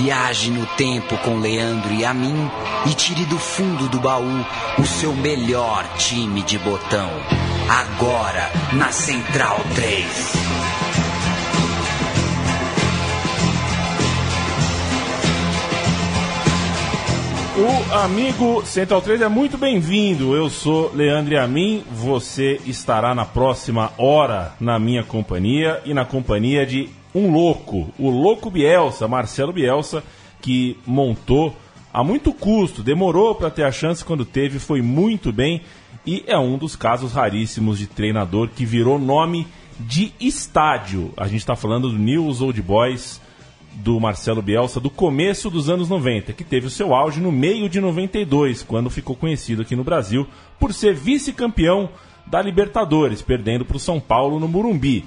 Viaje no tempo com Leandro e a mim e tire do fundo do baú o seu melhor time de botão. Agora na Central 3. O amigo Central 3 é muito bem-vindo. Eu sou Leandro Amin. Você estará na próxima hora na minha companhia e na companhia de um louco, o louco Bielsa, Marcelo Bielsa, que montou a muito custo, demorou para ter a chance quando teve, foi muito bem e é um dos casos raríssimos de treinador que virou nome de estádio. A gente está falando do News Old Boys do Marcelo Bielsa do começo dos anos 90, que teve o seu auge no meio de 92, quando ficou conhecido aqui no Brasil por ser vice-campeão da Libertadores, perdendo para o São Paulo no Murumbi.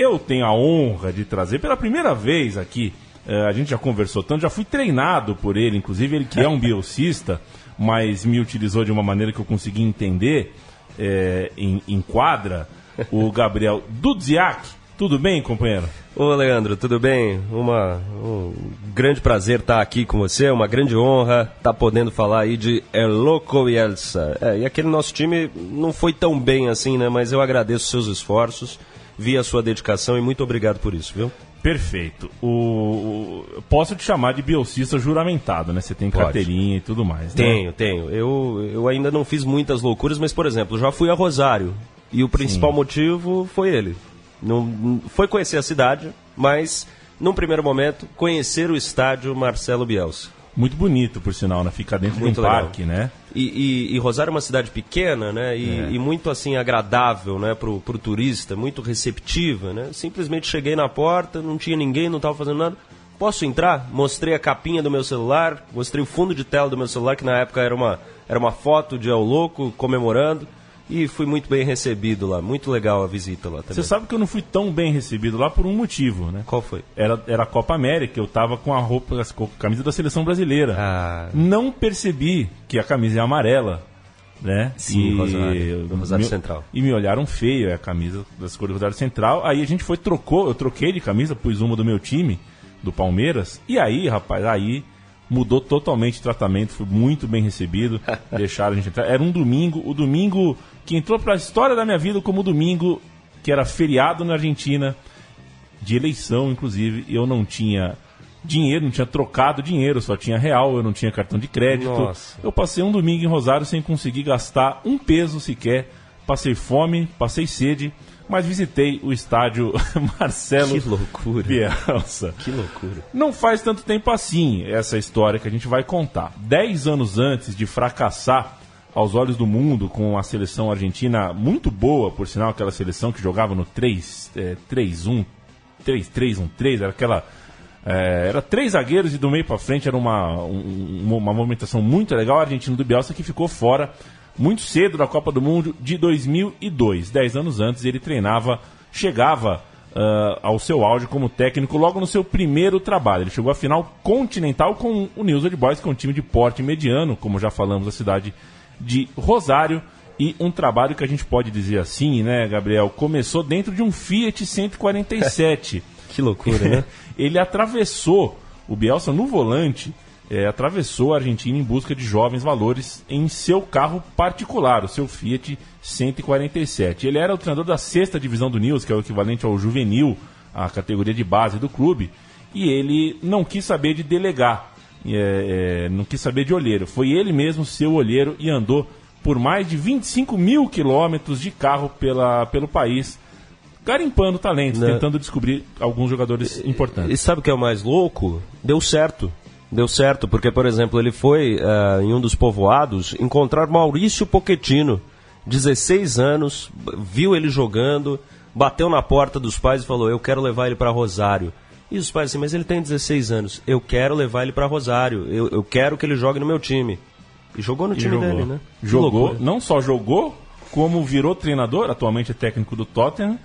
Eu tenho a honra de trazer pela primeira vez aqui, uh, a gente já conversou tanto, já fui treinado por ele, inclusive ele que é um biocista, mas me utilizou de uma maneira que eu consegui entender é, em, em quadra, o Gabriel Dudziak, tudo bem, companheiro? Ô, Leandro, tudo bem? Uma, um grande prazer estar aqui com você, uma grande honra estar podendo falar aí de El Loco Bielsa. É, e aquele nosso time não foi tão bem assim, né? Mas eu agradeço os seus esforços, vi a sua dedicação e muito obrigado por isso, viu? Perfeito. O, o, posso te chamar de biocista juramentado, né? Você tem Pode. carteirinha e tudo mais. Né? Tenho, tenho. Eu, eu ainda não fiz muitas loucuras, mas, por exemplo, já fui a Rosário. E o principal Sim. motivo foi ele. Não, foi conhecer a cidade, mas, num primeiro momento, conhecer o estádio Marcelo Bielsa. Muito bonito, por sinal, né? Fica dentro muito de um legal. parque, né? E, e, e, Rosário é uma cidade pequena, né? E, é. e, muito, assim, agradável, né? Pro, pro turista, muito receptiva, né? Simplesmente cheguei na porta, não tinha ninguém, não estava fazendo nada. Posso entrar? Mostrei a capinha do meu celular, mostrei o fundo de tela do meu celular, que na época era uma, era uma foto de El Louco comemorando. E fui muito bem recebido lá. Muito legal a visita lá também. Você sabe que eu não fui tão bem recebido lá por um motivo, né? Qual foi? Era, era a Copa América, eu tava com a roupa, a camisa da seleção brasileira. Ah. Não percebi que a camisa é amarela. Né? Sim, e, Rosário, do Rosário me, Central. E me olharam feio, é a camisa das cores do Rosário Central. Aí a gente foi, trocou, eu troquei de camisa, pus uma do meu time, do Palmeiras. E aí, rapaz, aí mudou totalmente o tratamento, foi muito bem recebido. deixaram a gente entrar. Era um domingo, o domingo que entrou para a história da minha vida como domingo que era feriado na Argentina, de eleição, inclusive, eu não tinha dinheiro, não tinha trocado dinheiro, só tinha real, eu não tinha cartão de crédito. Nossa. Eu passei um domingo em Rosário sem conseguir gastar um peso sequer. Passei fome, passei sede, mas visitei o estádio Marcelo que loucura. Bielsa. Que loucura. Não faz tanto tempo assim essa história que a gente vai contar. Dez anos antes de fracassar aos olhos do mundo com a seleção argentina muito boa, por sinal, aquela seleção que jogava no 3-1, 3-3-1-3, era aquela. É, era três zagueiros e do meio para frente era uma, um, uma movimentação muito legal. A Argentina do Bielsa que ficou fora muito cedo da Copa do Mundo de 2002. Dez anos antes ele treinava, chegava uh, ao seu auge como técnico logo no seu primeiro trabalho. Ele chegou à final continental com o News Old Boys, que é um time de porte mediano, como já falamos, a cidade de Rosário. E um trabalho que a gente pode dizer assim, né, Gabriel? Começou dentro de um Fiat 147. que loucura, né? Ele atravessou o Bielsa no volante, é, atravessou a Argentina em busca de jovens valores em seu carro particular, o seu Fiat 147. Ele era o treinador da sexta divisão do News, que é o equivalente ao juvenil, a categoria de base do clube, e ele não quis saber de delegar é, é, não quis saber de olheiro. Foi ele mesmo seu olheiro e andou por mais de 25 mil quilômetros de carro pela, pelo país, garimpando talentos, né? tentando descobrir alguns jogadores importantes. E sabe o que é o mais louco? Deu certo. Deu certo, porque, por exemplo, ele foi uh, em um dos povoados encontrar Maurício Pochettino, 16 anos, viu ele jogando, bateu na porta dos pais e falou: Eu quero levar ele para Rosário. E os pais assim, mas ele tem 16 anos, eu quero levar ele para Rosário, eu, eu quero que ele jogue no meu time. E jogou no e time jogou. dele, né? Jogou, não só jogou, como virou treinador, atualmente é técnico do Tottenham,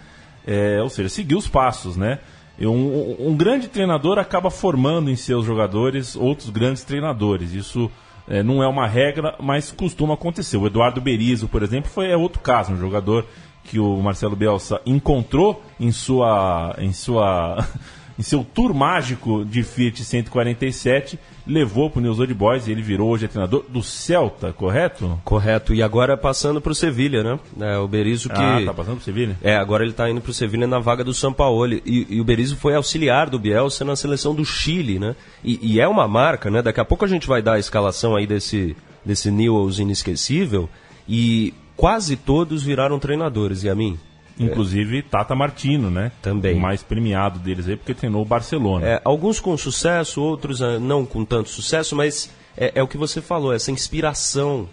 é, ou seja, seguiu os passos, né? Um, um, grande treinador acaba formando em seus jogadores outros grandes treinadores. Isso é, não é uma regra, mas costuma acontecer. O Eduardo Berizzo, por exemplo, foi é outro caso, um jogador que o Marcelo Bielsa encontrou em sua, em sua em seu tour mágico de Fiat 147, levou para o News Old Boys e ele virou hoje treinador do Celta, correto? Correto. E agora passando para o Sevilha, né? É, o Berizzo que... Ah, tá passando para o Sevilha? É, agora ele está indo para o Sevilha na vaga do São Paulo. E, e, o Berizzo foi auxiliar do Bielsa na seleção do Chile, né? E, e, é uma marca, né? Daqui a pouco a gente vai dar a escalação aí desse, desse Newells inesquecível. E quase todos viraram treinadores, e a mim. Inclusive Tata Martino, né? Também. O mais premiado deles aí, porque treinou o Barcelona. É, alguns com sucesso, outros ah, não com tanto sucesso, mas é, é o que você falou, essa inspiração.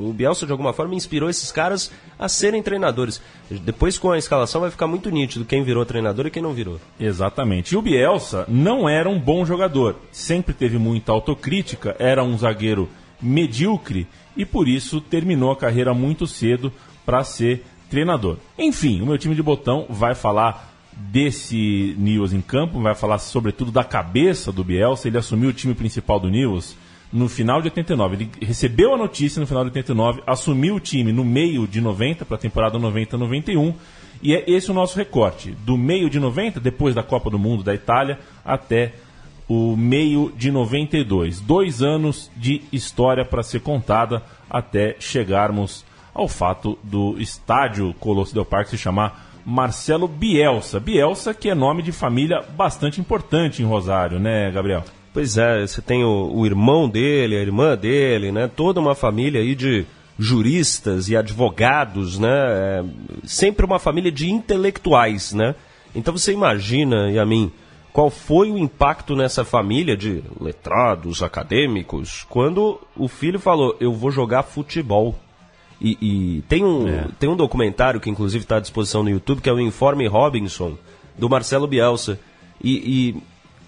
o Bielsa, de alguma forma, inspirou esses caras a serem treinadores. Depois, com a escalação, vai ficar muito nítido quem virou treinador e quem não virou. Exatamente. E o Bielsa não era um bom jogador. Sempre teve muita autocrítica, era um zagueiro medíocre e por isso terminou a carreira muito cedo para ser treinador. Enfim, o meu time de botão vai falar desse Nils em campo, vai falar sobretudo da cabeça do Bielsa. Ele assumiu o time principal do Nils no final de 89. Ele recebeu a notícia no final de 89, assumiu o time no meio de 90, para a temporada 90-91. E é esse o nosso recorte. Do meio de 90, depois da Copa do Mundo da Itália, até o meio de 92. Dois anos de história para ser contada até chegarmos ao fato do estádio Colosso Del Parque se chamar Marcelo Bielsa. Bielsa, que é nome de família bastante importante em Rosário, né, Gabriel? Pois é, você tem o, o irmão dele, a irmã dele, né? Toda uma família aí de juristas e advogados, né? É, sempre uma família de intelectuais, né? Então você imagina, e a mim, qual foi o impacto nessa família de letrados, acadêmicos, quando o filho falou: Eu vou jogar futebol. E, e tem, um, é. tem um documentário que inclusive está à disposição no YouTube, que é o Informe Robinson, do Marcelo Bielsa. E, e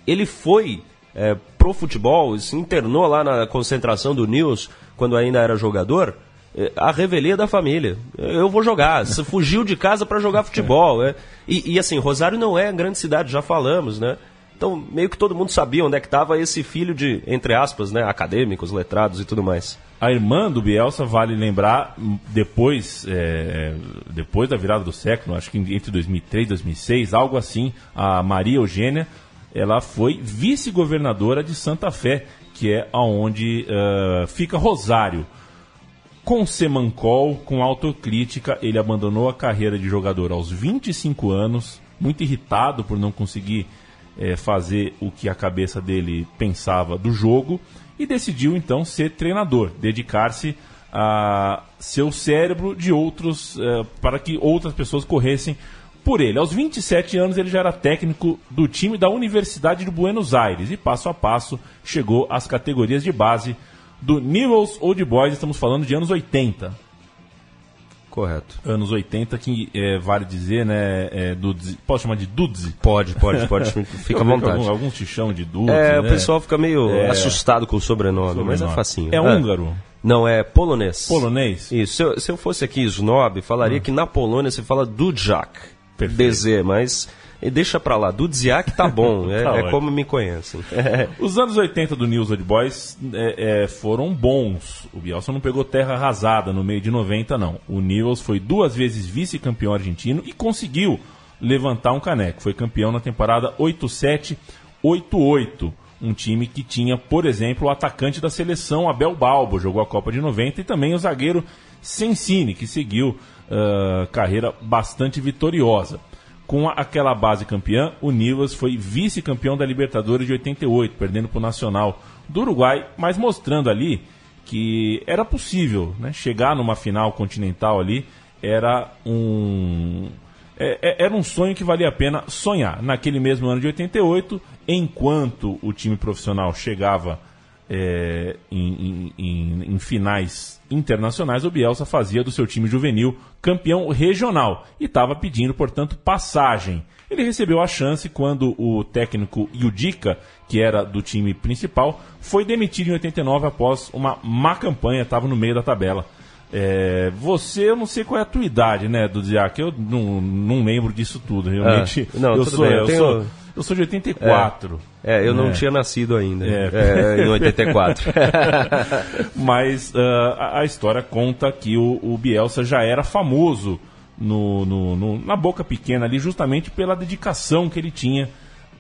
ele foi é, pro futebol, se internou lá na concentração do News, quando ainda era jogador, é, a revelia da família. Eu vou jogar. Você fugiu de casa para jogar futebol. É. E, e, assim, Rosário não é grande cidade, já falamos, né? Então, meio que todo mundo sabia onde é que estava esse filho de, entre aspas, né, acadêmicos, letrados e tudo mais. A irmã do Bielsa, vale lembrar, depois, é, depois da virada do século, acho que entre 2003 e 2006, algo assim, a Maria Eugênia, ela foi vice-governadora de Santa Fé, que é aonde uh, fica Rosário. Com Semancol, com autocrítica, ele abandonou a carreira de jogador aos 25 anos, muito irritado por não conseguir é, fazer o que a cabeça dele pensava do jogo e decidiu então ser treinador, dedicar-se a seu cérebro de outros é, para que outras pessoas corressem por ele. Aos 27 anos ele já era técnico do time da Universidade de Buenos Aires e passo a passo chegou às categorias de base do Newell's Old Boys, estamos falando de anos 80. Correto. Anos 80, que é, vale dizer, né? É, Dudes, pode chamar de Dudes? Pode, pode, pode. Fica à vontade. Alguns, alguns te chamam de Dudes. É, né? o pessoal fica meio é... assustado com o sobrenome, sobrenome, mas é facinho. É, húngaro? Não, é polonês. Polonês? Isso. Se eu, se eu fosse aqui snob, falaria hum. que na Polônia se fala Dudjak. DZ, mas deixa pra lá. Dudziak tá bom, é, tá é como me conhecem. Os anos 80 do News Old Boys é, é, foram bons. O Bielsa não pegou terra arrasada no meio de 90, não. O Newells foi duas vezes vice-campeão argentino e conseguiu levantar um caneco. Foi campeão na temporada 87-88. Um time que tinha, por exemplo, o atacante da seleção, Abel Balbo, jogou a Copa de 90, e também o zagueiro Sensini, que seguiu uh, carreira bastante vitoriosa. Com aquela base campeã, o Nivas foi vice-campeão da Libertadores de 88, perdendo para o Nacional do Uruguai, mas mostrando ali que era possível né, chegar numa final continental ali, era um, é, é, era um sonho que valia a pena sonhar. Naquele mesmo ano de 88, enquanto o time profissional chegava é, em, em, em, finais internacionais, o Bielsa fazia do seu time juvenil campeão regional e estava pedindo, portanto, passagem. Ele recebeu a chance quando o técnico Yudica, que era do time principal, foi demitido em 89 após uma má campanha, estava no meio da tabela. É, você, eu não sei qual é a tua idade, né, do Diac, eu não, não lembro disso tudo, realmente. Ah, não, eu, sou, bem, eu, eu tenho... sou eu sou de 84. É, é eu não é. tinha nascido ainda. É. é em 84. Mas uh, a, a, história conta que o, o Bielsa já era famoso no, no, no, na boca pequena ali, justamente pela dedicação que ele tinha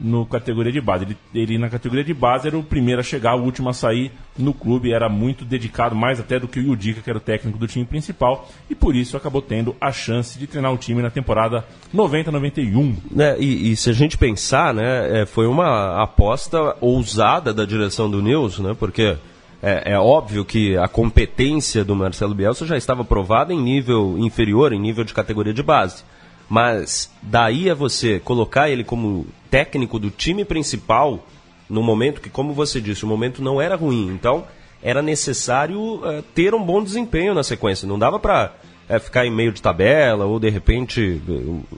no categoria de base. Ele, ele, na categoria de base era o primeiro a chegar, o último a sair no clube, era muito dedicado, mais até do que o Yudica, que era o técnico do time principal, e por isso acabou tendo a chance de treinar o time na temporada 90-91. É, e, e, se a gente pensar, né, é, foi uma aposta ousada da direção do News, né, porque é, é, óbvio que a competência do Marcelo Bielsa já estava provada em nível inferior, em nível de categoria de base. Mas daí a você colocar ele como técnico do time principal no momento que, como você disse, o momento não era ruim. Então, era necessário uh, ter um bom desempenho na sequência. Não dava para uh, ficar em meio de tabela ou, de repente,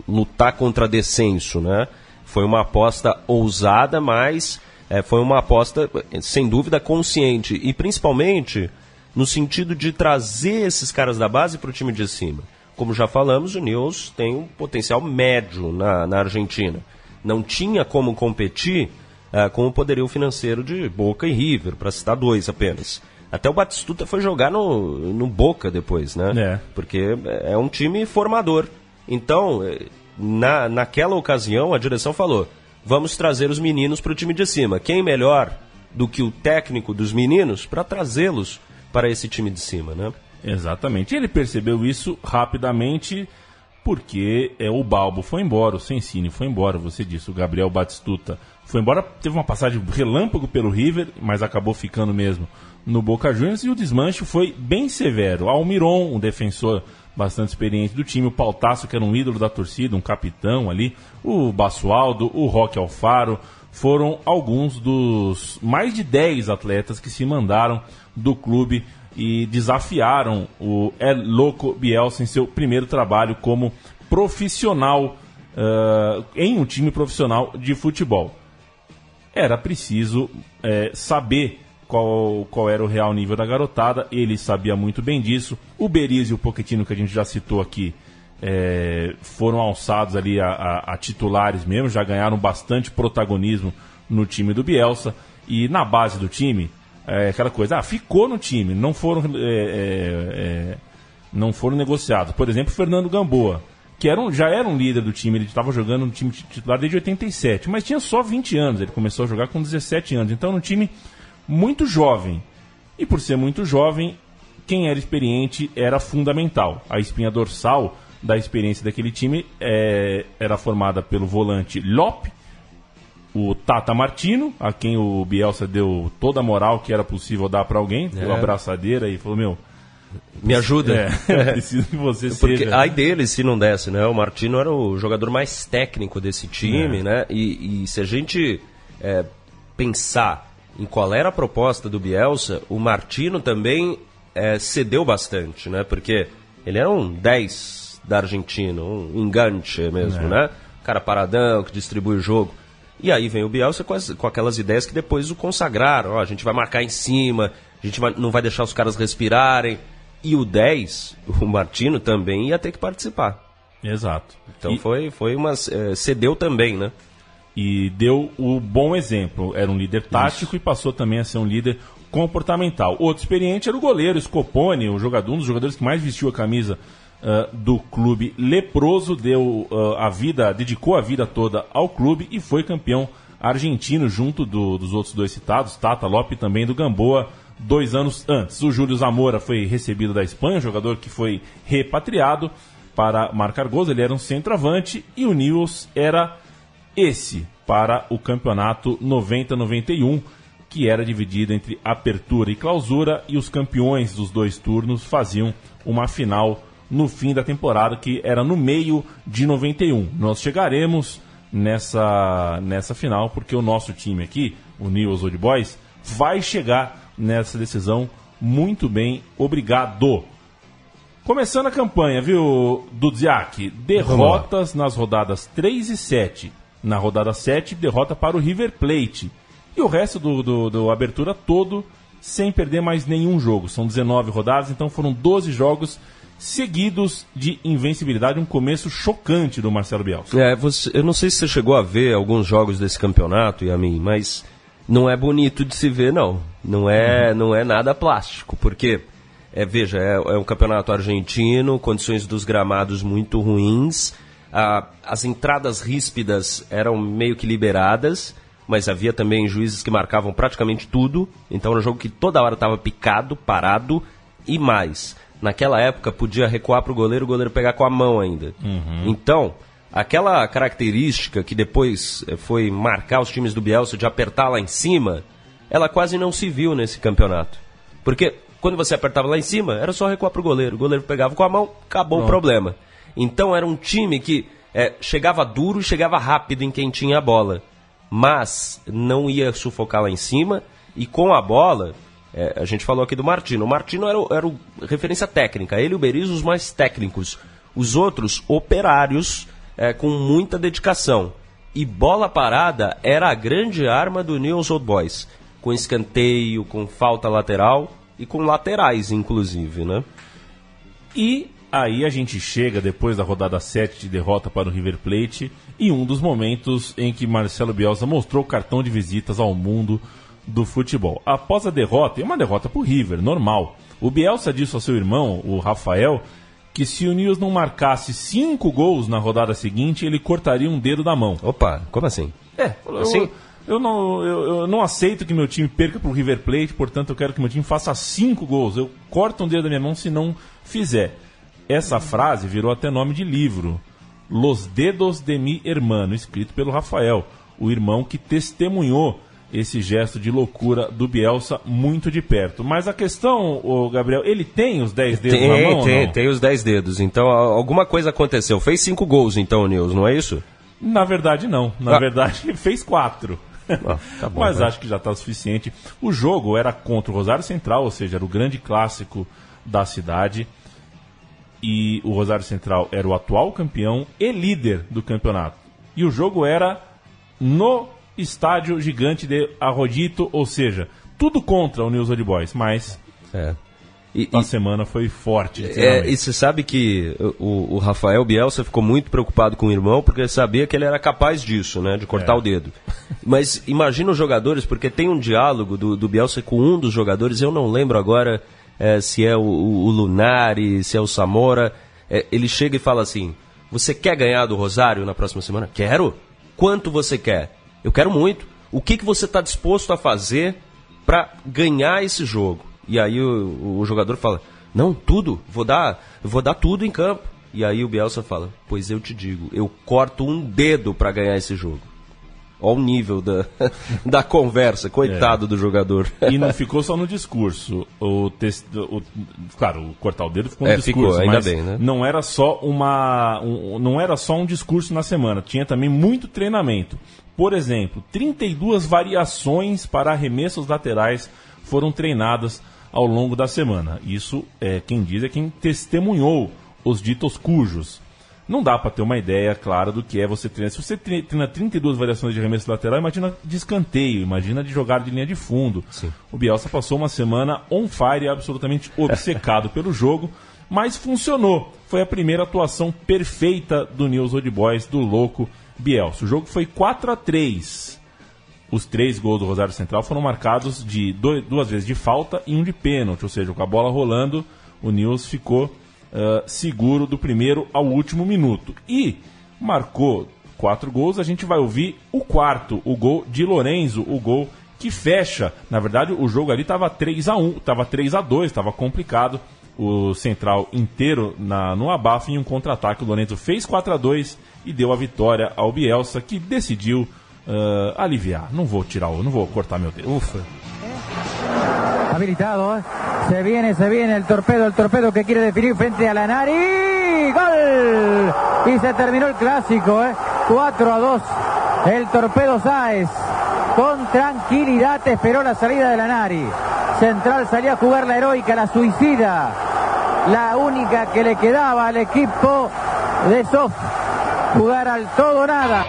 lutar contra descenso, né? Foi uma aposta ousada, mas foi uma aposta, sem dúvida, consciente. E, principalmente, no sentido de trazer esses caras da base para o time de cima. Como já falamos, o News tem um potencial médio na, na Argentina. Não tinha como competir uh, com o poderio financeiro de Boca e River, para citar dois apenas. Até o Batistuta foi jogar no, no Boca depois, né? É. Porque é um time formador. Então, eh, na, naquela ocasião, a direção falou: vamos trazer os meninos para o time de cima. Quem melhor do que o técnico dos meninos para trazê-los para esse time de cima, né? Exatamente. Ele percebeu isso rapidamente porque é, o Balbo foi embora, o Sensini foi embora, você disse, o Gabriel Batistuta foi embora, teve uma passagem relâmpago pelo River, mas acabou ficando mesmo no Boca Juniors e o desmanche foi bem severo. Almiron, um defensor bastante experiente do time, o Pautaço, que era um ídolo da torcida, um capitão ali, o Basualdo, o Roque Alfaro, foram alguns dos mais de 10 atletas que se mandaram do clube e desafiaram o El Loco Bielsa em seu primeiro trabalho como profissional uh, em um time profissional de futebol. Era preciso é, saber qual, qual era o real nível da garotada, ele sabia muito bem disso. O Berizzi e o Pochettino, que a gente já citou aqui, é, foram alçados ali a, a, a titulares mesmo, já ganharam bastante protagonismo no time do Bielsa. E na base do time, é, aquela coisa, ah, ficou no time, não foram, é, é, é não foram negociados. Por exemplo, Fernando Gamboa, que era um, já era um líder do time, ele estava jogando no time titular desde 87, mas tinha só 20 anos, ele começou a jogar com 17 anos, então era um time muito jovem. E por ser muito jovem, quem era experiente era fundamental. A espinha dorsal da experiência daquele time é, era formada pelo volante Lope, o Tata Martino, a quem o Bielsa deu toda a moral que era possível dar para alguém, deu uma é. abraçadeira e falou: Meu, me ajuda. É, preciso que você Porque seja. ai dele se não desse, né? O Martino era o jogador mais técnico desse time, é. né? E, e, se a gente é, pensar em qual era a proposta do Bielsa, o Martino também é, cedeu bastante, né? Porque ele era um 10 da Argentina, um enganche mesmo, é. né? Cara paradão, que distribui o jogo. E aí vem o Bielsa com, as, com aquelas ideias que depois o consagraram. Ó, a gente vai marcar em cima, a gente vai, não vai deixar os caras respirarem. E o 10, o Martino, também ia ter que participar. Exato. Então e... foi, foi uma. É, cedeu também, né? E deu o bom exemplo. Era um líder tático Isso. e passou também a ser um líder comportamental. Outro experiente era o goleiro Scopone, o jogador, um dos jogadores que mais vestiu a camisa uh, do clube leproso, deu uh, a vida, dedicou a vida toda ao clube e foi campeão argentino junto do, dos outros dois citados, Tata Lopes e também do Gamboa, dois anos antes. O Júlio Zamora foi recebido da Espanha, jogador que foi repatriado para marcar gols, ele era um centroavante e o Nils era esse para o campeonato 90-91, que era dividido entre apertura e clausura, e os campeões dos dois turnos faziam uma final no fim da temporada, que era no meio de 91. Nós chegaremos nessa, nessa final, porque o nosso time aqui, o News Old Boys, vai chegar nessa decisão muito bem. Obrigado. Começando a campanha, viu, Dudziak? Derrotas nas rodadas 3 e 7. Na rodada 7, derrota para o River Plate. E o resto do, do, do abertura todo sem perder mais nenhum jogo. São 19 rodadas, então foram 12 jogos seguidos de invencibilidade, um começo chocante do Marcelo Bielsa. É, você, eu não sei se você chegou a ver alguns jogos desse campeonato, Yamin, mas não é bonito de se ver, não. Não é, uhum. não é nada plástico, porque, é, veja, é, é um campeonato argentino, condições dos gramados muito ruins, a, as entradas ríspidas eram meio que liberadas, mas havia também juízes que marcavam praticamente tudo. Então era um jogo que toda hora estava picado, parado e mais. Naquela época podia recuar para o goleiro, o goleiro pegar com a mão ainda. Uhum. Então, aquela característica que depois eh, foi marcar os times do Bielsa de apertar lá em cima, ela quase não se viu nesse campeonato. Porque quando você apertava lá em cima, era só recuar para o goleiro. O goleiro pegava com a mão, acabou Pronto. o problema. Então era um time que eh, chegava duro e chegava rápido em quem tinha a bola. Mas não ia sufocar lá em cima. E com a bola, eh, a gente falou aqui do Martino. O Martino era, era o referência técnica. Ele e o Berizzo os mais técnicos. Os outros, operários, eh, com muita dedicação. E bola parada era a grande arma do News Old Boys. Com escanteio, com falta lateral e com laterais, inclusive, né? E aí a gente chega depois da rodada 7 de derrota para o River Plate e um dos momentos em que Marcelo Bielsa mostrou o cartão de visitas ao mundo do futebol. Após a derrota, e uma derrota para o River, normal, o Bielsa disse ao seu irmão, o Rafael, que se o News não marcasse cinco gols na rodada seguinte, ele cortaria um dedo da mão. Opa, como assim? É, eu, Assim? eu, não, eu, eu não aceito que meu time perca pro River Plate, portanto eu quero que meu time faça cinco gols. Eu corto um dedo da minha mão se não fizer. Essa frase virou até nome de livro. Los Dedos de mi Hermano, escrito pelo Rafael, o irmão que testemunhou esse gesto de loucura do Bielsa muito de perto. Mas a questão, o Gabriel, ele tem os 10 dedos na mão? Tem, tem, não? tem os 10 dedos. Então alguma coisa aconteceu. Fez cinco gols, então, News, não é isso? Na verdade, não. Na Ah. verdade, fez quatro. Ah, tá Mas né? acho que já está o suficiente. O jogo era contra o Rosário Central, ou seja, era o grande clássico da cidade. E o Rosário Central era o atual campeão e líder do campeonato. E o jogo era no estádio gigante de Arrodito, ou seja, tudo contra o News Old Boys, mas É. E, a e- semana foi forte. é, e você sabe que o, o Rafael Bielsa ficou muito preocupado com o irmão porque sabia que ele era capaz disso, né? De cortar É. o dedo. Mas imagina os jogadores, porque tem um diálogo do, do Bielsa com um dos jogadores, eu não lembro agora é, se é o, o, o Lunari, se é o Samora. É, ele chega e fala assim: Você quer ganhar do Rosário na próxima semana? Quero. Quanto você quer? Eu quero muito. O que, que você está disposto a fazer para ganhar esse jogo? E aí o, o jogador fala: Não, tudo. Vou dar, vou dar tudo em campo. E aí o Bielsa fala: Pois eu te digo, eu corto um dedo para ganhar esse jogo. Olha o nível da, da conversa, coitado do jogador. E não ficou só no discurso. O tes- o- claro, o cortar o dedo ficou no É, discurso, ficou, ainda mas bem, né? não era só uma, um- não era só um discurso na semana, tinha também muito treinamento. Por exemplo, 32 variações para arremessos laterais foram treinadas ao longo da semana. Isso é quem diz é quem testemunhou os ditos cujos. Não dá para ter uma ideia clara do que é você treinar. Se você tre- treina 32 variações de arremesso lateral, imagina de escanteio, imagina de jogada de linha de fundo. Sim. O Bielsa passou uma semana on fire, absolutamente obcecado pelo jogo, mas funcionou. Foi a primeira atuação perfeita do News Old Boys, do louco Bielsa. O jogo foi 4 a 3 Os três gols do Rosário Central foram marcados de dois- duas vezes de falta e um de pênalti, ou seja, com a bola rolando, o News ficou ah, seguro do primeiro ao último minuto. E marcou quatro gols, a gente vai ouvir o quarto, o gol de Lorenzo, o gol que fecha. Na verdade, o jogo ali estava 3 a 1 estava 3 a 2 estava complicado. O Central inteiro na, no abafo em um contra-ataque. O Lorenzo fez 4 a 2 e deu a vitória ao Bielsa, que decidiu ah, aliviar. Não vou tirar o, não vou cortar meu dedo. Ufa. Habilitado, ¿eh? se viene, se viene el torpedo, el torpedo que quiere definir frente a Lanari. ¡Gol! Y se terminó el clásico, ¿eh? 4 a 2. El torpedo Sáez con tranquilidad esperó la salida de Lanari. Central salía a jugar la heroica, la suicida. La única que le quedaba al equipo de Sof. Jugar al todo nada.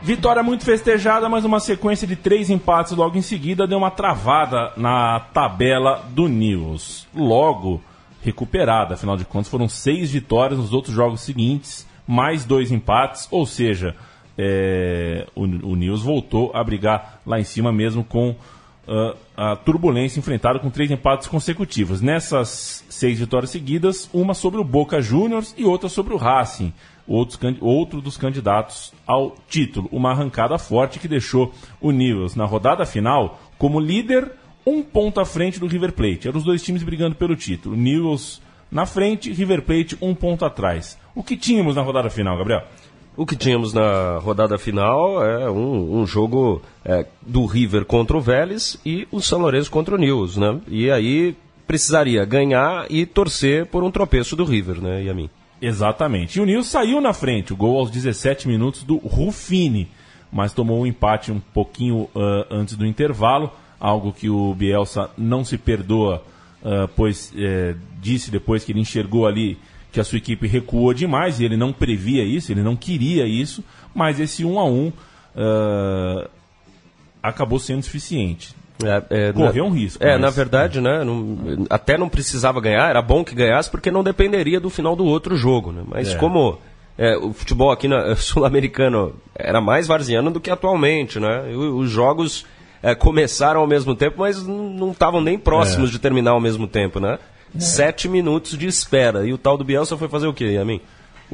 Vitória muito festejada, mas uma sequência de três empates logo em seguida deu uma travada na tabela do News. Logo recuperada, afinal de contas foram seis vitórias nos outros jogos seguintes, mais dois empates, ou seja, é, o, o News voltou a brigar lá em cima mesmo com ah, a turbulência enfrentada com três empates consecutivos. Nessas seis vitórias seguidas, uma sobre o Boca Juniors e outra sobre o Racing. Outros, outro dos candidatos ao título. Uma arrancada forte que deixou o Newells na rodada final como líder, um ponto à frente do River Plate. Eram os dois times brigando pelo título. Newells na frente, River Plate um ponto atrás. O que tínhamos na rodada final, Gabriel? O que tínhamos na rodada final é um, um jogo é, do River contra o Vélez e o São Lourenço contra o Newell's, né? E aí precisaria ganhar e torcer por um tropeço do River, né, Yamin? Exatamente. E o Nils saiu na frente, o gol aos 17 minutos do Rufini, mas tomou um empate um pouquinho uh, antes do intervalo, algo que o Bielsa não se perdoa, uh, pois uh, disse depois que ele enxergou ali que a sua equipe recuou demais e ele não previa isso, ele não queria isso, mas esse 1 a 1 ah, acabou sendo suficiente. É, é, Correu na, um risco. É, mas... na verdade, né, não, até não precisava ganhar, era bom que ganhasse porque não dependeria do final do outro jogo. Né? Mas é. como é, o futebol aqui sul-americano era mais varziano do que atualmente, né? os jogos é, começaram ao mesmo tempo, mas não estavam nem próximos é. de terminar ao mesmo tempo, né? É. Sete minutos de espera. E o tal do Bielsa foi fazer o quê, Yamin? Bi...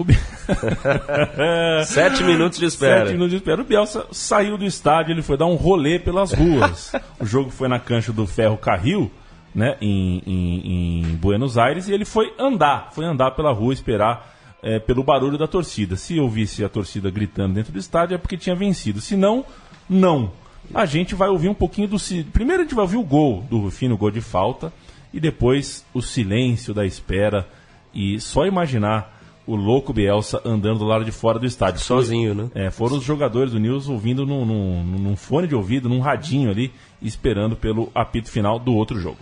Sete minutos de espera. Sete minutos de espera. O Bielsa saiu do estádio, ele foi dar um rolê pelas ruas. o jogo foi na cancha do Ferro Carril, né, em, em, em, Buenos Aires, e ele foi andar, foi andar pela rua, esperar é, pelo barulho da torcida. Se ouvisse a torcida gritando dentro do estádio é porque tinha vencido. Se não, não. A gente vai ouvir um pouquinho do. Primeiro a gente vai ouvir o gol do Rufino, o gol de falta, e depois o silêncio da espera. E só imaginar o louco Bielsa andando do lado de fora do estádio. Sozinho, né? É, foram os jogadores do News ouvindo num, num, num fone de ouvido, num radinho ali, esperando pelo apito final do outro jogo.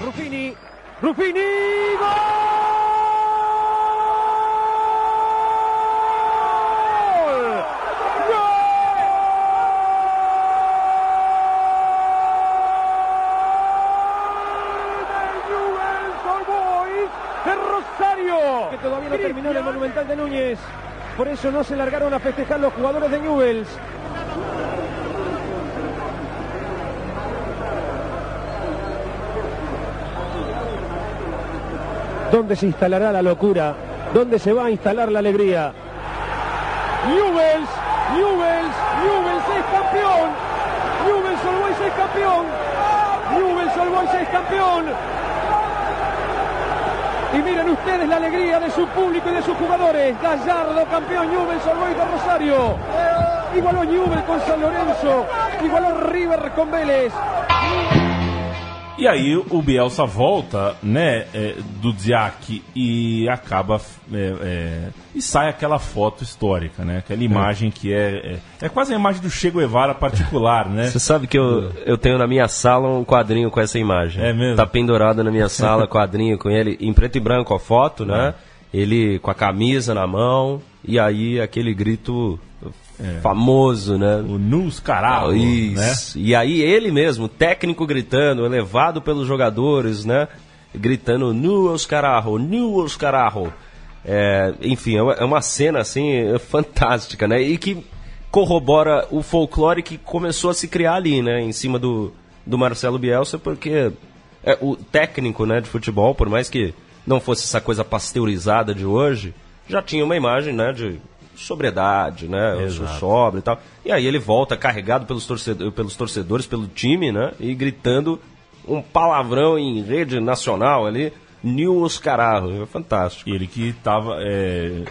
Rufini, Rufini, gol! Terminó en el Monumental de Núñez. Por eso no se largaron a festejar los jugadores de Newells. ¿Dónde se instalará la locura? ¿Dónde se va a instalar la alegría? Newells, Newells, Newells es campeón. Newells Olboys es campeón. Newells Olboys es campeón. Y miren ustedes la alegría de su público y de sus jugadores. Gallardo, campeón Newell's Old de Rosario. Igualó Newell con San Lorenzo. Igualó River con Vélez. E aí o Bielsa volta, né, é, do Ziak e acaba é, é, e sai aquela foto histórica, né, aquela imagem que é, é, é quase a imagem do Che Guevara particular, né? Você sabe que eu, eu tenho na minha sala um quadrinho com essa imagem. É mesmo? Tá pendurado na minha sala quadrinho com ele em preto e branco a foto, né? É. Ele com a camisa na mão e aí aquele grito é. famoso, né? O Nus Caralho, né? E aí ele mesmo, técnico gritando, elevado pelos jogadores, né? Gritando Nus Caralho, Nus Caralho. É, enfim, é, é uma cena assim fantástica, né? E que corrobora o folclore que começou a se criar ali, né? Em cima do, do Marcelo Bielsa, porque é, o técnico né, de futebol, por mais que não fosse essa coisa pasteurizada de hoje, já tinha uma imagem né, de sobriedade, né? Exato. Sobre e tal. E aí ele volta carregado pelos, torcedores, pelos torcedores, pelo time, né? E gritando um palavrão em rede nacional ali. Nil Oscararro, é fantástico. Ele que estava. É,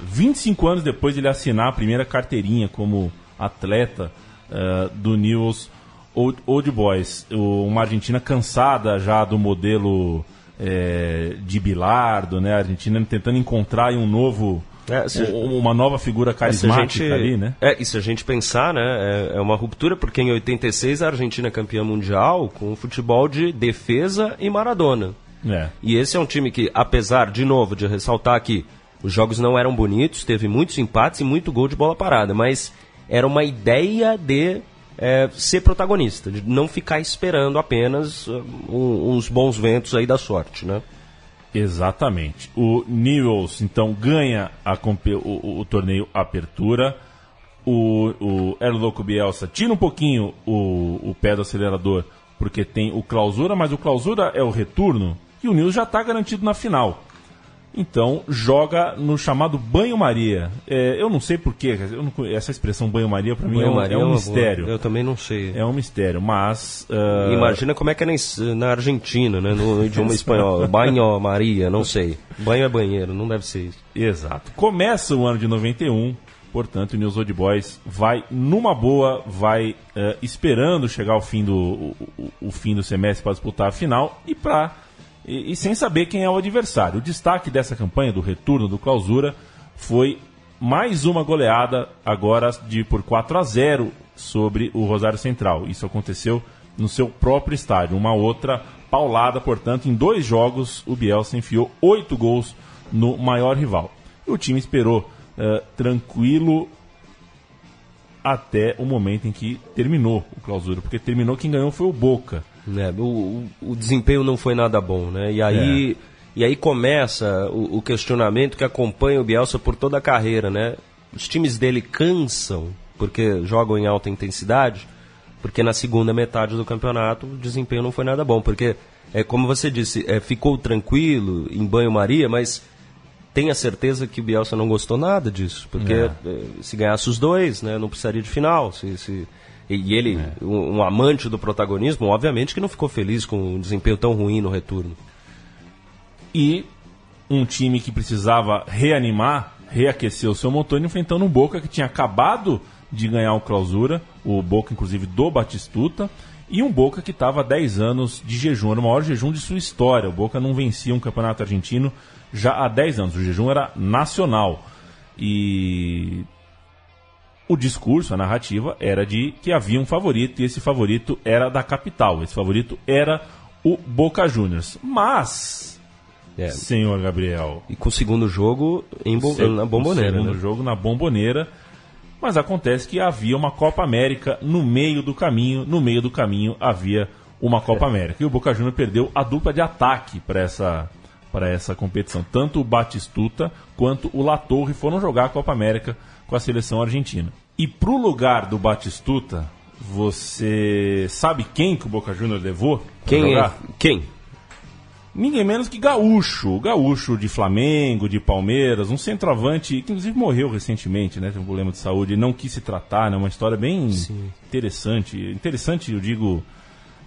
25 anos depois de ele assinar a primeira carteirinha como atleta uh, do News Old, Old Boys. Uma Argentina cansada já do modelo é, de Bilardo, né? A Argentina tentando encontrar um novo é, se, uma nova figura carismática gente, ali, né? É, e se a gente pensar, né, é, é, uma ruptura, porque em 86 a Argentina é campeã mundial com futebol de defesa e Maradona. É. E esse é um time que, apesar, de novo, de ressaltar aqui, os jogos não eram bonitos, teve muitos empates e muito gol de bola parada, mas era uma ideia de é, ser protagonista, de não ficar esperando apenas uh, uns bons ventos aí da sorte, né? Exatamente. O Newells, então, ganha a, o, o, o, torneio Apertura. O, o Erloco Bielsa tira um pouquinho o, o pé do acelerador, porque tem o Clausura, mas o Clausura é o retorno e o Newells já está garantido na final. Então joga no chamado banho-maria. É, eu não sei porquê, essa expressão banho-maria para mim é um, é um mistério. Eu também não sei. É um mistério, mas. Uh... Imagina como é que é na Argentina, né? no idioma espanhol. Banho-maria, não sei. Banho é banheiro, não deve ser isso. Exato. Começa o ano de 91, portanto, o News Old Boys vai numa boa, vai uh, esperando chegar o fim do, o, o, o fim do semestre para disputar a final e para e, e, sem saber quem é o adversário. O destaque dessa campanha, do retorno do clausura, foi mais uma goleada, agora de por 4 a 0 sobre o Rosário Central. Isso aconteceu no seu próprio estádio. Uma outra paulada, portanto, em dois jogos, o Bielsa enfiou oito gols no maior rival. O time esperou uh, tranquilo até o momento em que terminou o clausura, porque terminou quem ganhou foi o Boca. Né? O, o, desempenho não foi nada bom, né? E aí, é. e aí começa o, o, questionamento que acompanha o Bielsa por toda a carreira, né? Os times dele cansam porque jogam em alta intensidade, porque na segunda metade do campeonato o desempenho não foi nada bom, porque é como você disse, é, ficou tranquilo em banho-maria, mas tenha certeza que o Bielsa não gostou nada disso, porque é. é se ganhasse os dois, né, não precisaria de final, se, se e ele, é. um, um, amante do protagonismo, obviamente que não ficou feliz com um desempenho tão ruim no retorno. E um time que precisava reanimar, reaquecer o seu motor, enfrentando um Boca que tinha acabado de ganhar o clausura, o Boca, inclusive, do Batistuta, e um Boca que estava há 10 anos de jejum, era o maior jejum de sua história. O Boca não vencia um campeonato argentino já há 10 anos, o jejum era nacional. E o discurso, a narrativa, era de que havia um favorito e esse favorito era da capital. Esse favorito era o Boca Juniors. Mas, é. senhor Gabriel. E com o segundo jogo em bo na Bomboneira. segundo né? jogo na Bomboneira. Mas acontece que havia uma Copa América no meio do caminho. No meio do caminho havia uma Copa é. América. E o Boca Juniors perdeu a dupla de ataque para essa, para essa competição. Tanto o Batistuta quanto o Latorre foram jogar a Copa América com a seleção argentina. E pro lugar do Batistuta, você sabe quem que o Boca Juniors levou? Quem é? Quem? Ninguém menos que Gaúcho, Gaúcho de Flamengo, de Palmeiras, um centroavante que inclusive morreu recentemente, né? Tem um problema de saúde, não quis se tratar, né? Uma história bem Sim. interessante. Interessante, eu digo,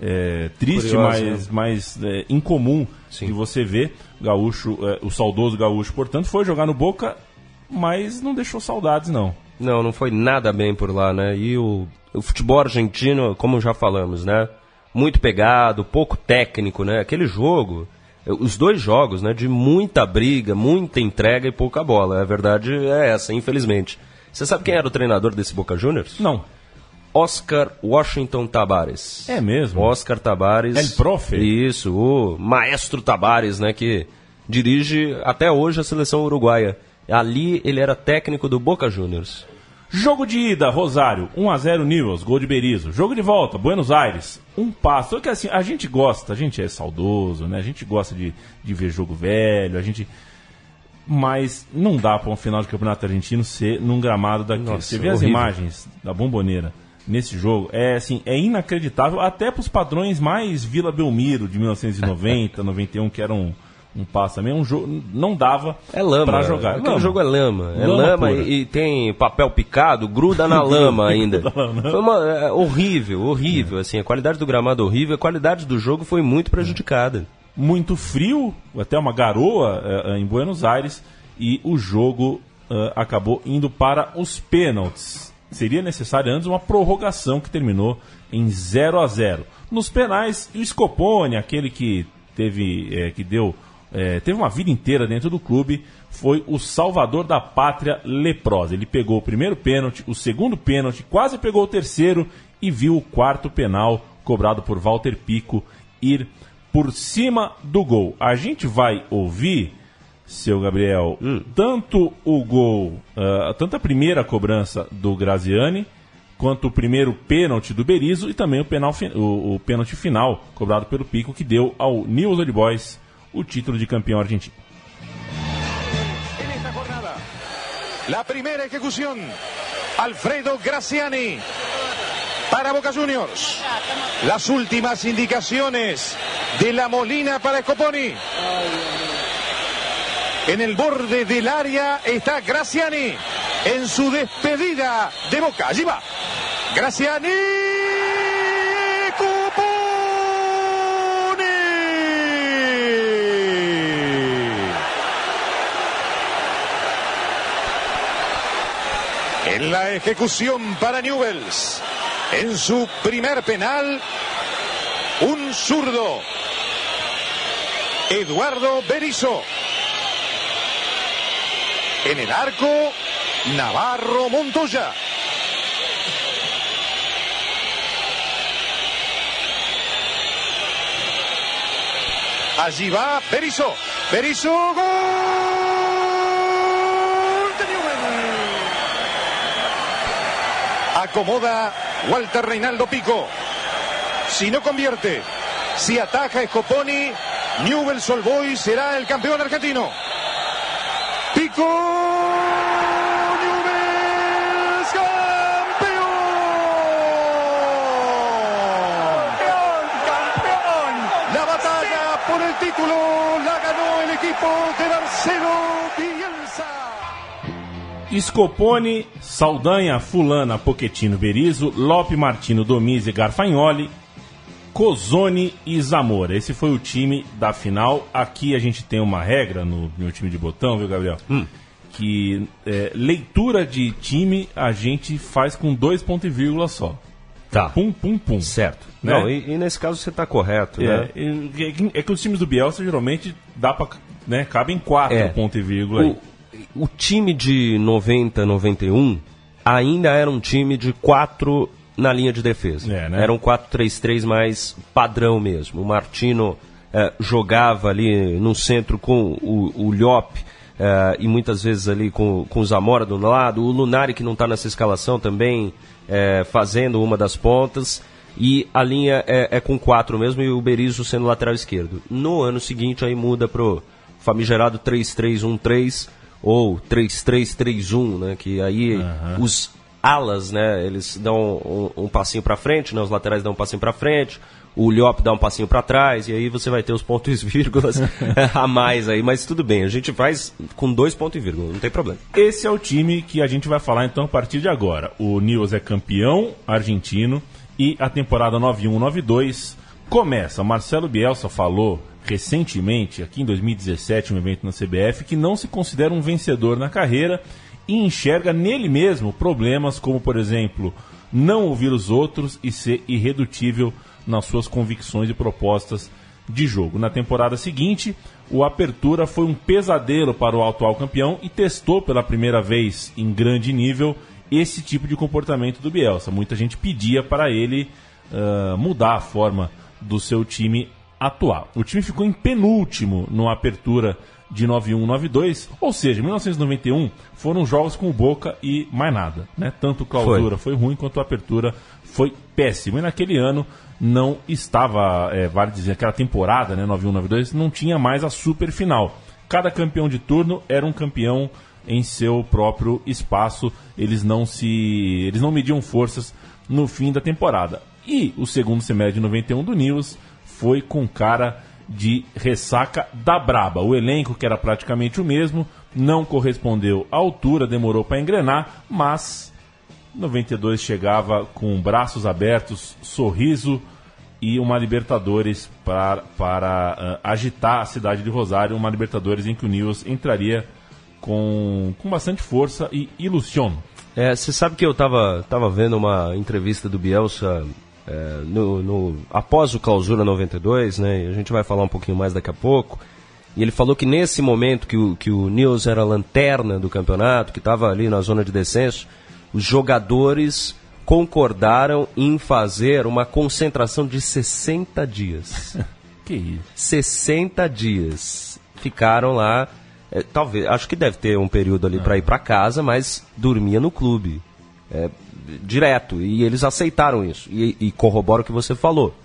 é, triste, Curioso, mas, né? mas é, incomum Sim. de você ver. Gaúcho, é, o saudoso Gaúcho, portanto, foi jogar no Boca mas não deixou saudades, não. Não, não foi nada bem por lá, né? E o, o futebol argentino, como já falamos, né? Muito pegado, pouco técnico, né? Aquele jogo, os dois jogos, né? De muita briga, muita entrega e pouca bola. A verdade é essa, infelizmente. Você sabe quem era o treinador desse Boca Juniors? Não. Oscar Washington Tabares. É mesmo? Oscar Tabares. El profe. Isso, o maestro Tabares, né? Que dirige até hoje a seleção uruguaia. Ali ele era técnico do Boca Juniors. Jogo de ida, Rosário, 1x0 Newells, gol de Berizzo. Jogo de volta, Buenos Aires, um passo. que assim, a gente gosta, a gente é saudoso, né? A gente gosta de, de ver jogo velho, a gente. Mas não dá para um final de campeonato argentino ser num gramado daquele. Nossa, Você vê horrível. as imagens da bomboneira nesse jogo, é assim, é inacreditável, até para os padrões mais Vila Belmiro de 1990, 91, que eram um passo também, um jogo não dava é lama, para jogar. Aquele jogo é lama, é lama, lama e, e, tem papel picado, gruda na lama ainda. Foi uma, é, horrível, horrível, é. assim, a qualidade do gramado horrível, a qualidade do jogo foi muito prejudicada. Muito frio, até uma garoa é, é em Buenos Aires e o jogo uh, acabou indo para os pênaltis. Seria necessário antes uma prorrogação que terminou em 0 a 0. Nos penais, o Scopone, aquele que teve é, que deu é, teve uma vida inteira dentro do clube, foi o salvador da pátria leprosa. Ele pegou o primeiro pênalti, o segundo pênalti, quase pegou o terceiro e viu o quarto penal cobrado por Walter Pico ir por cima do gol. A gente vai ouvir, seu Gabriel, hum. tanto o gol, uh, tanto a primeira cobrança do Graziani, quanto o primeiro pênalti do Berizzo e também o, penal, o, o pênalti final cobrado pelo Pico, que deu ao News Old Boys o título de campeão argentino. Nesta jornada, a primeira execução, Alfredo Graciani para Boca Juniors. Las últimas indicaciones de la Molina para Scoponi. En el borde del área está Graciani en su despedida de Boca. Allí va. Graciani. Cuponi. En la ejecución para Newells. En su primer penal, un zurdo. Eduardo Berizzo. En el arco, Navarro Montoya. Allí va Berizzo. Berizzo, gol de Newell's. Acomoda Walter Reinaldo Pico. Si no convierte, si ataja Scoponi, Newell's Old Boys será el campeón argentino. Pico. Newell's campeón. La batalla por el título la ganó el equipo de Marcelo Bielsa. Scopone, Saldanha, Fulana, Pochettino, Berizzo, Lope, Martino, Domize, Garfagnoli, Cozone e Zamora. Esse foi o time da final. Aqui a gente tem uma regra no meu time de botão, viu, Gabriel? Que é, leitura de time a gente faz com dois pontos e vírgula só. Tá. Pum, pum, pum. Certo. Né? Não, e, e nesse caso você está correto, né? É, é que- é os times do Bielsa geralmente dá pra, né, cabem quatro É. pontos e vírgula. aí. O, o time de 90, 91 ainda era um time de quatro na linha de defesa. É, né? Era um 4-3-3 mais padrão mesmo. O Martino eh, jogava ali no centro com o, o eh, e muitas vezes ali com, com o Zamora do lado. O Lunari, que não está nessa escalação, também eh, fazendo uma das pontas. E a linha é, é com quatro mesmo e o Berizzo sendo lateral esquerdo. No ano seguinte aí muda pro famigerado 3-3-1-3 ou 3-3-3-1, né? Que aí os alas, né? Eles dão um, um passinho para frente, né? Os laterais dão um passinho para frente, o Liop dá um passinho para trás e aí você vai ter os pontos e vírgulas a mais aí. Mas tudo bem, a gente faz com dois pontos e vírgula, não tem problema. Esse é o time que a gente vai falar então a partir de agora. O Nils é campeão argentino e a temporada 91-92 começa. Marcelo Bielsa falou recentemente, aqui em 2017, um evento na CBF, que não se considera um vencedor na carreira e enxerga nele mesmo problemas como, por exemplo, não ouvir os outros e ser irredutível nas suas convicções e propostas de jogo. Na temporada seguinte, o Apertura foi um pesadelo para o atual campeão e testou pela primeira vez em grande nível esse tipo de comportamento do Bielsa. Muita gente pedia para ele ah, mudar a forma do seu time atual. O time ficou em penúltimo no Apertura de 91-92, ou seja, 1991 foram jogos com o Boca e mais nada. Né? Tanto clausura foi. ruim quanto a Apertura foi péssimo. E naquele ano não estava, é, vale dizer, aquela temporada, né, 91-92, não tinha mais a super final. Cada campeão de turno era um campeão em seu próprio espaço. Eles não se, eles não mediam forças no fim da temporada. E o segundo semestre de 91 do Nils foi com cara de ressaca da braba. O elenco, que era praticamente o mesmo, não correspondeu à altura, demorou para engrenar, mas 92 chegava com braços abertos, sorriso e uma Libertadores para, para ah, agitar a cidade de Rosário, uma Libertadores em que o Nils entraria com, com bastante força e ilusión. É, você sabe que eu estava tava vendo uma entrevista do Bielsa é, no, no- após o Clausura 92, né? A gente vai falar um pouquinho mais daqui a pouco. E ele falou que nesse momento que o, que o Nils era a lanterna do campeonato, que estava ali na zona de descenso, os jogadores concordaram em fazer uma concentração de 60 dias. Que isso? 60 dias. Ficaram lá. é, talvez, acho que deve ter um período ali para ir para casa, mas dormia no clube. É, direto. E eles aceitaram isso. E, e corrobora o que você falou.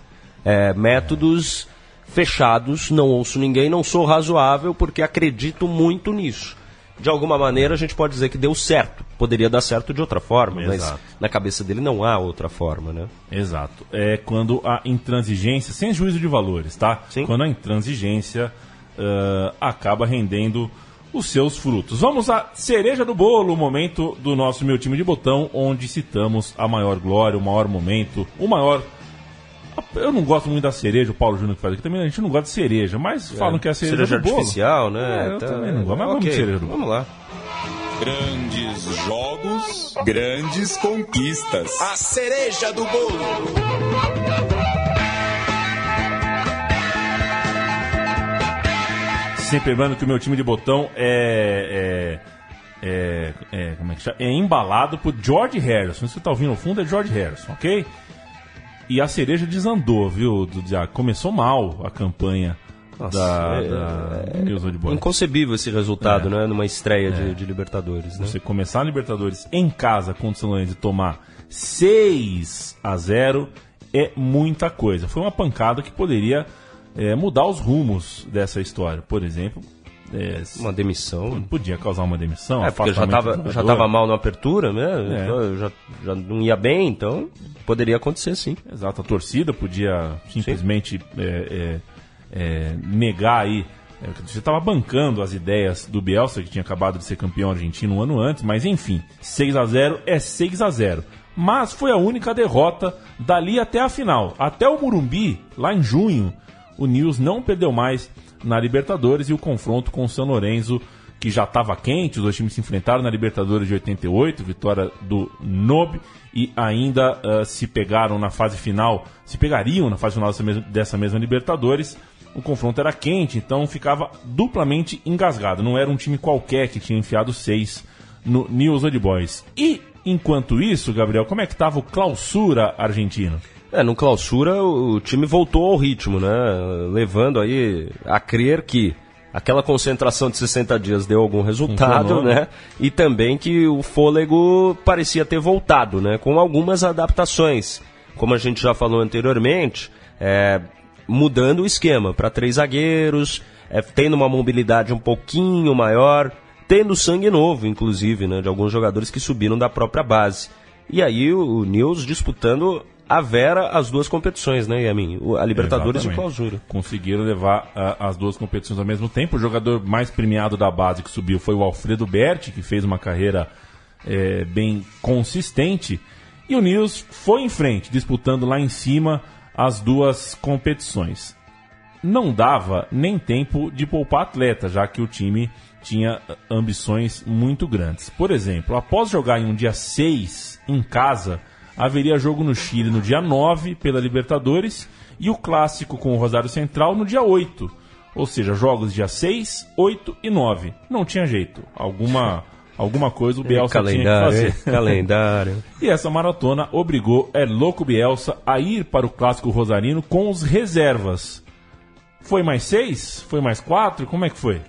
É, métodos fechados, não ouço ninguém, não sou razoável porque acredito muito nisso. De alguma maneira a gente pode dizer que deu certo. Poderia dar certo de outra forma, Exato. mas na cabeça dele não há outra forma, né? Exato. É quando a intransigência, sem juízo de valores, tá? Sim. Quando a intransigência ah, acaba rendendo os seus frutos. Vamos à cereja do bolo, o momento do nosso meu time de botão, onde citamos a maior glória, o maior momento, o maior. Eu não gosto muito da cereja, o Paulo Júnior que faz aqui também, a gente não gosta de cereja, mas falam que é a cereja, Cereja do bolo. artificial, né? É, eu Tá- também não gosto, mas vamos ok, de cereja do bolo. Vamos lá. Grandes jogos, grandes conquistas. A cereja do bolo. Sempre lembrando que o meu time de botão é. é, é, é como é que chama? É embalado por George Harrison. Se você tá ouvindo no fundo, é George Harrison, ok? E a cereja desandou, viu, do Diago? Começou mal a campanha Nossa, da, é- da. Inconcebível esse resultado, É. né? Numa estreia de, de Libertadores, né? Você começar a Libertadores em casa contra o São Lourenço e tomar 6 a 0 é muita coisa. Foi uma pancada que poderia é, mudar os rumos dessa história. Por exemplo, é, Uma demissão. podia causar uma demissão. É, porque já afastamento tava, do já jogador. tava mal na apertura, né? É. Então, já, já não ia bem, então poderia acontecer sim. Exato, a torcida podia simplesmente é, é, é, negar aí. é, Você estava bancando as ideias do Bielsa, que tinha acabado de ser campeão argentino um ano antes, mas enfim, 6 a 0 é 6 a 0 Mas foi a única derrota dali até a final. Até o Murumbi, lá em junho, o News não perdeu mais na Libertadores e o confronto com o São Lourenço, que já estava quente, os dois times se enfrentaram na Libertadores de 88, vitória do Nob, e ainda ah, se pegaram na fase final, se pegariam na fase final dessa mesma, dessa mesma Libertadores. O confronto era quente, então ficava duplamente engasgado. Não era um time qualquer que tinha enfiado seis no News Old Boys. E, enquanto isso, Gabriel, como é que estava o clausura argentino? É, no clausura o, time voltou ao ritmo, né? Levando aí a crer que aquela concentração de 60 dias deu algum resultado, né? né? E também que o fôlego parecia ter voltado, né? Com algumas adaptações. Como a gente já falou anteriormente, é, mudando o esquema para três zagueiros, é, tendo uma mobilidade um pouquinho maior, tendo sangue novo, inclusive, né? De alguns jogadores que subiram da própria base. E aí o, o News disputando a Vera as duas competições, né, Yamin? A Libertadores e o Exatamente. Clausura. Conseguiram levar as duas competições ao mesmo tempo. O jogador mais premiado da base que subiu foi o Alfredo Berti, que fez uma carreira eh, bem consistente. E o Nils foi em frente, disputando lá em cima as duas competições. Não dava nem tempo de poupar atleta, já que o time tinha ambições muito grandes. Por exemplo, após jogar em um dia 6 em casa, haveria jogo no Chile no dia 9 pela Libertadores e o clássico com o Rosário Central no dia 8. Ou seja, jogos dia 6, 8 e 9. Não tinha jeito. Alguma, alguma coisa o Bielsa tinha que hein? fazer. calendário. E essa maratona obrigou El Louco Bielsa a ir para o clássico rosarino com os reservas. Foi mais seis? Foi mais quatro? Como é que foi?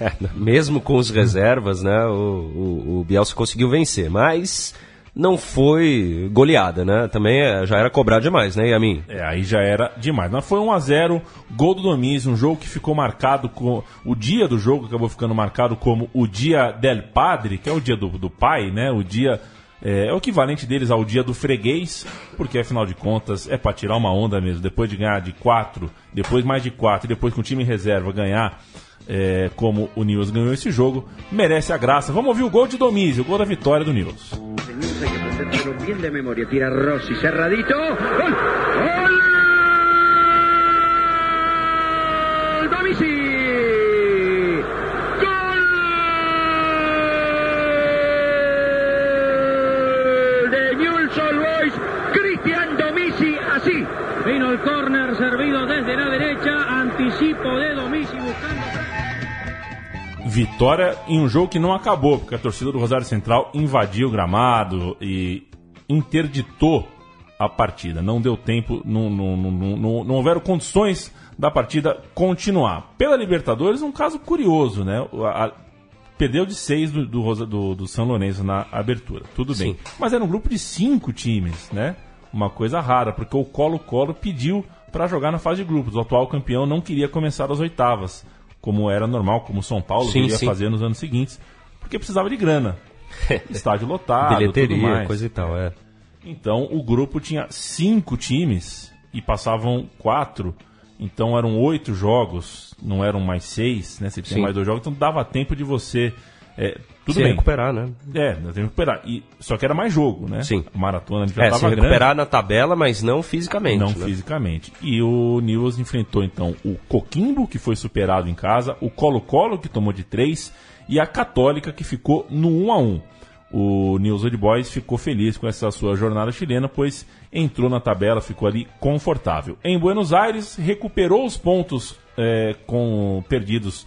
É, mesmo com os reservas, né, o, o, o Bielsa conseguiu vencer, mas não foi goleada, né? Também é, já era cobrar demais, né, Yamin? É, aí já era demais. Mas foi 1 a 0 gol do Domiz, um jogo que ficou marcado com. O dia do jogo acabou ficando marcado como o dia del padre, que é o dia do, do pai, né? O dia. É, é o equivalente deles ao dia do freguês, porque afinal de contas é para tirar uma onda mesmo. Depois de ganhar de 4, depois mais de 4, e depois com o time em reserva ganhar é, como o Nils ganhou esse jogo, merece a graça. Vamos ouvir o gol de Domiz, o gol da vitória do Nils. Cristian Domisi, así. Vino el córner servido desde la derecha, anticipo de Domisi buscando... Vitória em um jogo que não acabou, porque a torcida do Rosário Central invadiu o gramado e interditou a partida. Não deu tempo, não, não, não, não, houveram condições da partida continuar. Pela Libertadores, um caso curioso, né? Perdeu de seis do, do, do- São Lourenço na abertura. Tudo bem. Mas era um grupo de cinco times, né? Uma coisa rara, porque o Colo-Colo pediu para jogar na fase de grupos. O atual campeão não queria começar as oitavas, como era normal, como o São Paulo Sim, iria sim. fazer nos anos seguintes, porque precisava de grana. Estádio lotado, Bilheteria, coisa e tal, é. Então o grupo tinha cinco times e passavam quatro. Então eram oito jogos, não eram mais seis, né? Você tinha Sim. mais dois jogos, então dava tempo de você. É, tudo Se bem. recuperar, né? É, tempo de recuperar. E, só que era mais jogo, né? Sim. A maratona já É, se tava grande. recuperar na tabela, mas não fisicamente. Não né? fisicamente. E o Newell's enfrentou então o Coquimbo, que foi superado em casa, o Colo-Colo, que tomou de 3, e a Católica, que ficou no 1 a 1 O Newell's Old Boys ficou feliz com essa sua jornada chilena, pois entrou na tabela, ficou ali confortável. Em Buenos Aires, recuperou os pontos é, com perdidos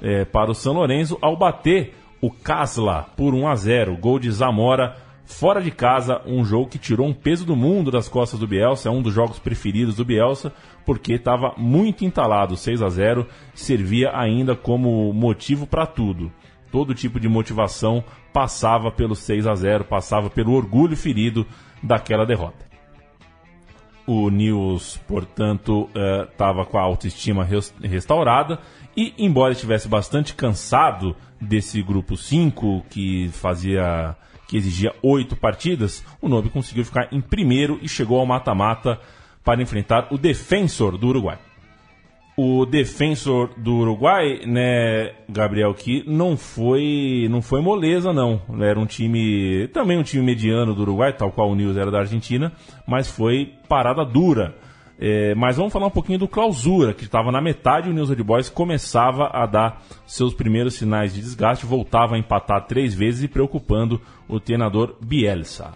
é, para o São Lourenço ao bater o Casla por 1 a 0 Gol de Zamora fora de casa, um jogo que tirou um peso do mundo das costas do Bielsa, é um dos jogos preferidos do Bielsa, porque estava muito entalado, 6 a 0 servia ainda como motivo para tudo. Todo tipo de motivação passava pelo 6 a 0 passava pelo orgulho ferido daquela derrota. O News, portanto, estava com a autoestima res- restaurada e, embora estivesse bastante cansado desse grupo 5, que fazia que exigia oito partidas, o Nobe conseguiu ficar em primeiro e chegou ao mata-mata para enfrentar o Defensor do Uruguai. O Defensor do Uruguai, né, Gabriel, que não foi, não foi moleza, não. Era um time, também um time mediano do Uruguai, tal qual o News era da Argentina, mas foi parada dura. É, mas vamos falar um pouquinho do Clausura, que estava na metade, o News Old Boys começava a dar seus primeiros sinais de desgaste, voltava a empatar três vezes e preocupando o treinador Bielsa.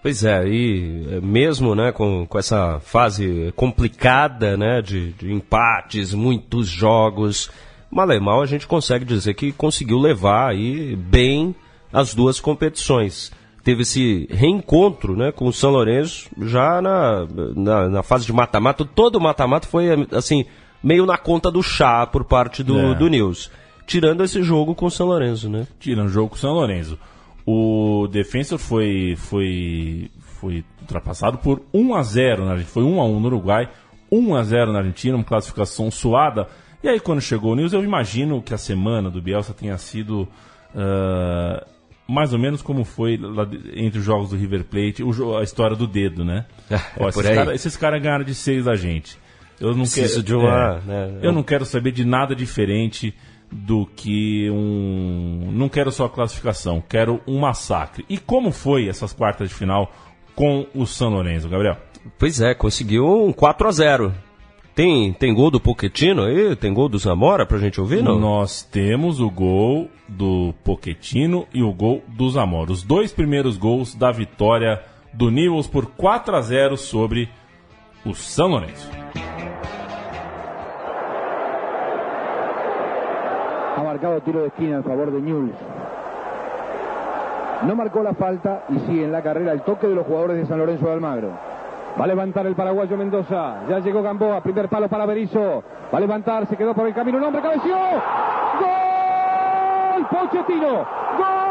Pois é, e é, mesmo né, com, com essa fase complicada né, de, de empates, muitos jogos, mal e mal a gente consegue dizer que conseguiu levar aí bem as duas competições. Teve esse reencontro né, com o São Lourenço já na, na, na fase de mata-mata. Todo mata-mata foi assim, meio na conta do chá por parte do, É. do News. Tirando esse jogo com o São Lourenço, né? tirando o jogo com o São Lourenço. O Defensor foi, foi, foi ultrapassado por 1 a 0 na Argentina. Foi 1 a 1 no Uruguai, 1 a 0 na Argentina, uma classificação suada. E aí quando chegou o News, eu imagino que a semana do Bielsa tenha sido ah, mais ou menos como foi lá entre os jogos do River Plate, o a história do dedo, né? É, Ó, por esses aí. cara- caras ganharam de 6 da gente. Eu não Preciso quero de uma, é, né, eu não quero saber de nada diferente do que um. Não quero só a classificação, quero um massacre. E como foi essas quartas de final com o São Lourenço, Gabriel? Pois é, conseguiu um 4 a 0 Tem, tem gol do Pochettino aí? Tem gol do Zamora pra gente ouvir, não? Nós temos o gol do Poquetino e o gol do Zamora. Os dois primeiros gols da vitória do Newells por 4 a 0 sobre o São Lourenço. Ha marcado tiro de esquina en favor de Newell's. No marcó la falta y sigue en la carrera el toque de los jugadores de San Lorenzo de Almagro. Va a levantar el paraguayo Mendoza. Ya llegó Gamboa. Primer palo para Berizzo. Va a levantar. Se quedó por el camino. Un hombre cabeció. ¡Gol! Pochettino. ¡Gol!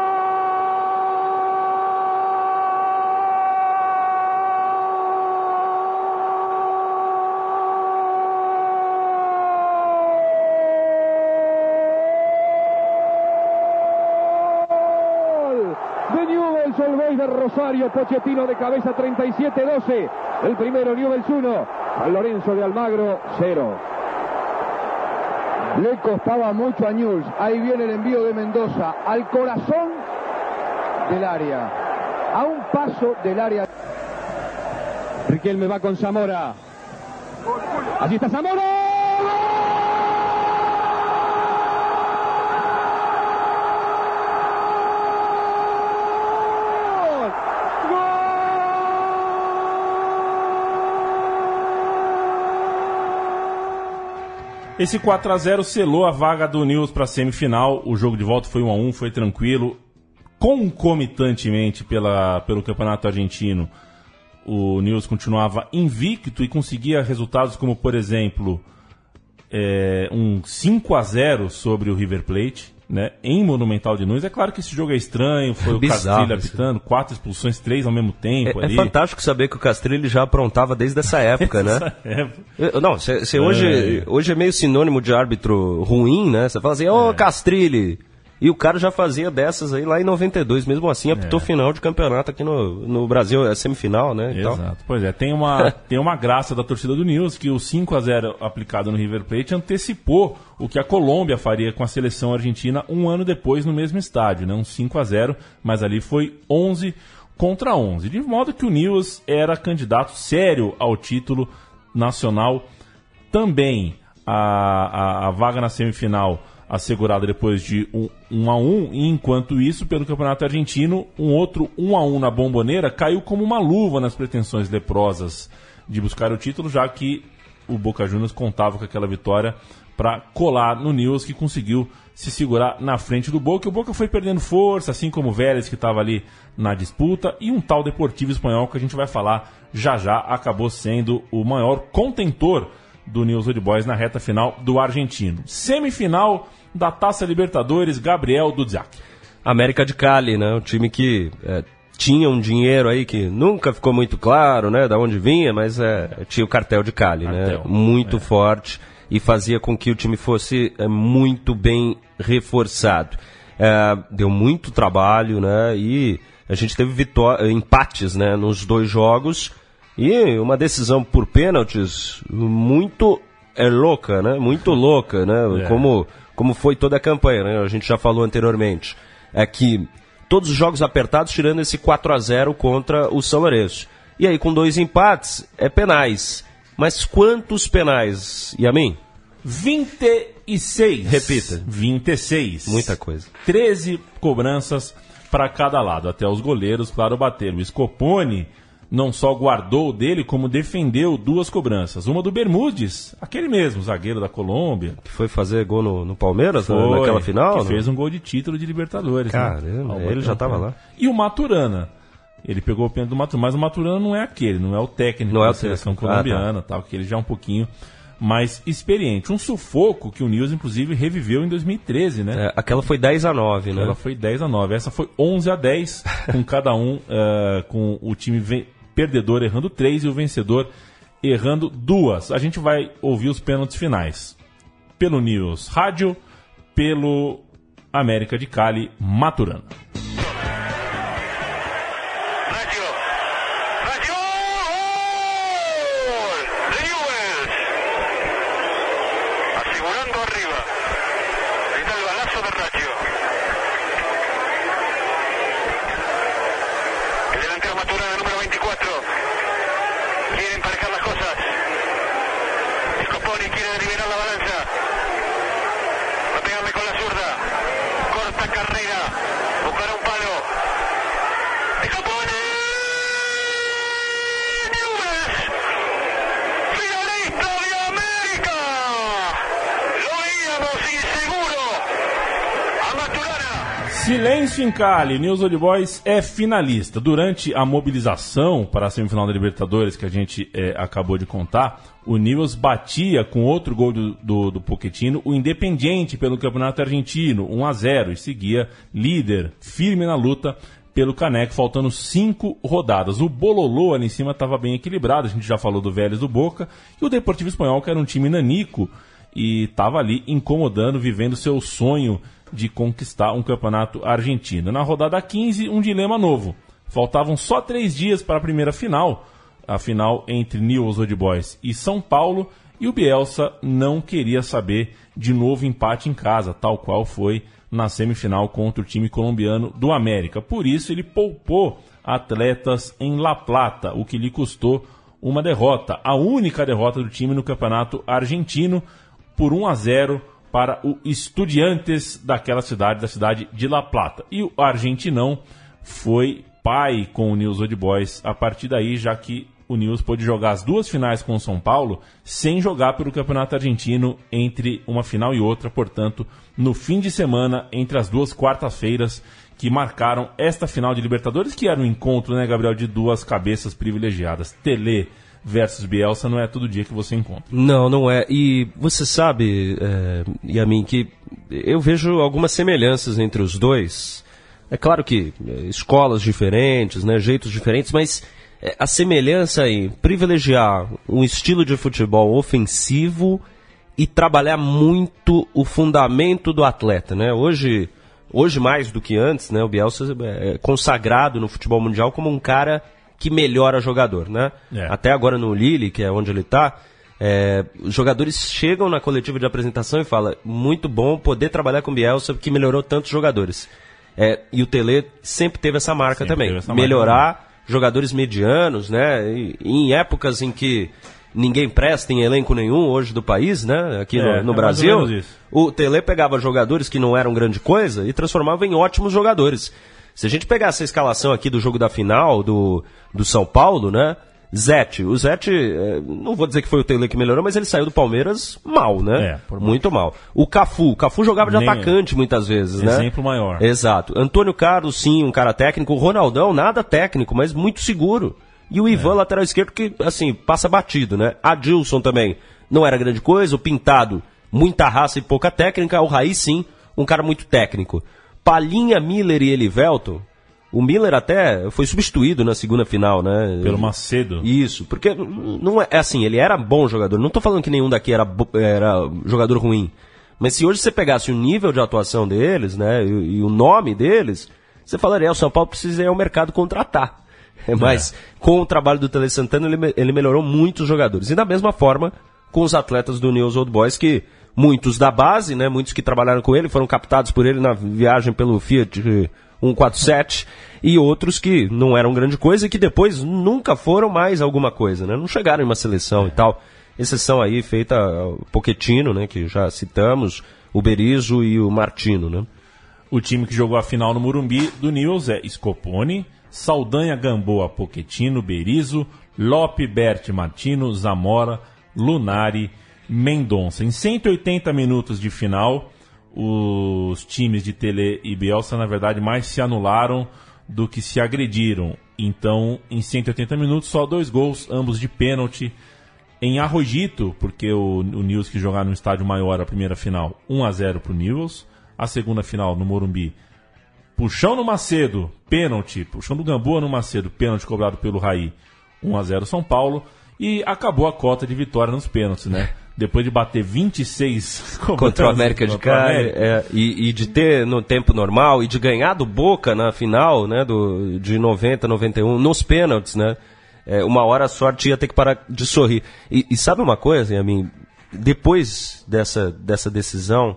De Newell's Old Boys de Rosario. Pochettino de cabeza 37-12. El primero Newell's 1. San Lorenzo de Almagro 0. Le costaba mucho a Newell's. Ahí viene el envío de Mendoza al corazón del área. A un paso del área. Riquelme va con Zamora. Allí está Zamora. Esse 4 a 0 selou a vaga do News para a semifinal. O jogo de volta foi 1 a 1, foi tranquilo. Concomitantemente pela, pelo Campeonato Argentino, o News continuava invicto e conseguia resultados como, por exemplo, é, um 5 a 0 sobre o River Plate, em Monumental de Nunes. É claro que esse jogo é estranho, foi o Bizarro Castilho isso. apitando, quatro expulsões, três ao mesmo tempo É, é fantástico saber que o Castrilli já aprontava desde essa época, né? É, Eu- Não, você hoje, hoje é meio sinônimo de árbitro ruim, né? Você fala assim, ô Castrilli. E o cara já fazia dessas aí lá em 92, mesmo assim apitou É. final de campeonato aqui no, no Brasil, é semifinal, né? tal. Exato. Pois é, tem uma, tem uma graça da torcida do News que o 5 a 0 aplicado no River Plate antecipou o que a Colômbia faria com a seleção argentina um ano depois no mesmo estádio, né? Um 5 a 0, mas ali foi 11 contra 11. De modo que o News era candidato sério ao título nacional também. A, a, a vaga na semifinal assegurada depois de um, um a um, e enquanto isso, pelo Campeonato Argentino, um outro 1 a 1 na bomboneira caiu como uma luva nas pretensões leprosas de buscar o título, já que o Boca Juniors contava com aquela vitória para colar no News, que conseguiu se segurar na frente do Boca. O Boca foi perdendo força, assim como o Vélez, que estava ali na disputa, e um tal Deportivo Espanhol, que a gente vai falar já já, acabou sendo o maior contentor do News Old Boys na reta final do argentino. Semifinal da Taça Libertadores, Gabriel Dudziak. América de Cali, né? Um time que é, tinha um dinheiro aí que nunca ficou muito claro, né? Da onde vinha, mas é, tinha o cartel de Cali, Cartel, né? Muito forte e fazia com que o time fosse é, muito bem reforçado. É, deu muito trabalho, né? E a gente teve empates, né? Nos dois jogos e uma decisão por pênaltis muito é louca, né? Muito louca, né? É. Como como foi toda a campanha, né? A gente já falou anteriormente. É que todos os jogos apertados, tirando esse 4 a 0 contra o São Lourenço. E aí, com dois empates, é penais. Mas quantos penais, Yamin? 26. Repita. 26. Muita coisa. 13 cobranças para cada lado. Até os goleiros, claro, bateram. O Scopone não só guardou dele, como defendeu duas cobranças. Uma do Bermudes, aquele mesmo, zagueiro da Colômbia. Que foi fazer gol no, no Palmeiras, né, Foi, naquela final? Que né? fez um gol de título de Libertadores. né? Caramba, Ao ele já Batão, tava né? lá. E o Maturana. Ele pegou o pênalti do Maturana, mas o Maturana não é aquele, não é o técnico Não é da o seleção técnico. Ah, colombiana, tal, que ele já é um pouquinho mais experiente. Um sufoco que o News, inclusive, reviveu em 2013, né? É, aquela foi 10 a 9, né? Ela foi 10 a 9. Essa foi 11 a 10, com cada um, eh, com o time perdedor errando 3 e o vencedor errando duas. A gente vai ouvir os pênaltis finais. Pelo News Rádio, pelo América de Cali, Maturana. Carrera. Buscará un palo. Silêncio em Cali, News Old Boys é finalista. Durante a mobilização para a semifinal da Libertadores que a gente eh, acabou de contar, o News batia com outro gol do, do, do o Independiente pelo Campeonato Argentino, 1 a 0 e seguia líder, firme na luta pelo Caneco, faltando cinco rodadas. O Bololô ali em cima estava bem equilibrado, a gente já falou do Vélez do Boca, e o Deportivo Espanhol, que era um time nanico, e estava ali incomodando, vivendo seu sonho de conquistar um campeonato argentino. Na rodada 15, um dilema novo. Faltavam só três dias para a primeira final, a final entre Newell's Old Boys e São Paulo, e o Bielsa não queria saber de novo empate em casa, tal qual foi na semifinal contra o time colombiano do América. Por isso, ele poupou atletas em La Plata, o que lhe custou uma derrota, a única derrota do time no campeonato argentino, por 1 a 0 para o Estudiantes daquela cidade, da cidade de La Plata. E o argentinão foi pai com o News Old Boys a partir daí, já que o News pôde jogar as duas finais com o São Paulo sem jogar pelo Campeonato Argentino entre uma final e outra, portanto, no fim de semana, entre as duas quartas-feiras que marcaram esta final de Libertadores, que era um encontro, né, Gabriel, de duas cabeças privilegiadas. Tele versus Bielsa não é todo dia que você encontra. Não, não é. E você sabe, é, Yamin, que eu vejo algumas semelhanças entre os dois. É claro que é, escolas diferentes, né, jeitos diferentes, mas é, a semelhança em privilegiar um estilo de futebol ofensivo e trabalhar muito o fundamento do atleta, né? Hoje hoje mais do que antes, né? O Bielsa é consagrado no futebol mundial como um cara que melhora jogador, né? É. Até agora no Lille, que é onde ele está, é, os jogadores chegam na coletiva de apresentação e falam muito bom poder trabalhar com o Bielsa, que melhorou tantos jogadores. É, e o Tele sempre teve essa marca Sempre também, essa marca melhorar jogadores medianos, né? E, em épocas em que ninguém presta em elenco nenhum hoje do país, né? Aqui É, no, é no mais Brasil, o Tele pegava jogadores que não eram grande coisa e transformava em ótimos jogadores. Se a gente pegasse a escalação aqui do jogo da final do, do São Paulo, né? Zete. O Zete, eh, não vou dizer que foi o Tele que melhorou, mas ele saiu do Palmeiras mal, né? É. Muito mal. O Cafu. O Cafu jogava de Nem- atacante muitas vezes, né? Exemplo maior. Exato. Antônio Carlos, sim, um cara técnico. O Ronaldão, nada técnico, mas muito seguro. E o Ivan, lateral esquerdo, que, assim, passa batido, né? Adilson também não era grande coisa. O Pintado, muita raça e pouca técnica. O Raí, sim, um cara muito técnico. Palinha, Miller e Elivelton. O Miller até foi substituído na segunda final, né? Pelo Macedo. Isso, porque não é, é assim, ele era bom jogador. Não tô falando que nenhum daqui era, era jogador ruim. Mas se hoje você pegasse o nível de atuação deles, né, e, e o nome deles, você falaria, "É, o São Paulo precisa ir ao mercado contratar. Mas com o trabalho do Tele Santana, ele, ele melhorou muitos jogadores. E da mesma forma, com os atletas do News Old Boys, que muitos da base, né, muitos que trabalharam com ele, foram captados por ele na viagem pelo Fiat eh, 147, e outros que não eram grande coisa e que depois nunca foram mais alguma coisa, né? Não chegaram em uma seleção e tal. Exceção aí feita ao Pochettino, né, que já citamos, o Berizzo e o Martino, né? O time que jogou a final no Murumbi do News é Scopone, Saldanha Gamboa Poquetino, Berizzo, Lope Berti Martino, Zamora, Lunari, Mendonça. Em 180 minutos de final, os times de Tele e Bielsa, na verdade, mais se anularam do que se agrediram. Então, em 180 minutos, só dois gols, ambos de pênalti. Em Arrojito, porque o, o News que jogar no estádio maior a primeira final, 1 a 0 pro News. A segunda final no Morumbi, puxão no Macedo, pênalti, puxão do Gamboa no Macedo, pênalti cobrado pelo Raí, 1 a 0 São Paulo. E acabou a cota de vitória nos pênaltis, né? Depois de bater 26 contra o América de o Cali é, e, e de ter no tempo normal e de ganhar do Boca na final né, do, de 90, 91, nos pênaltis, né? É, uma hora a sorte ia ter que parar de sorrir. E, e sabe uma coisa, Yamin? Depois dessa, dessa decisão,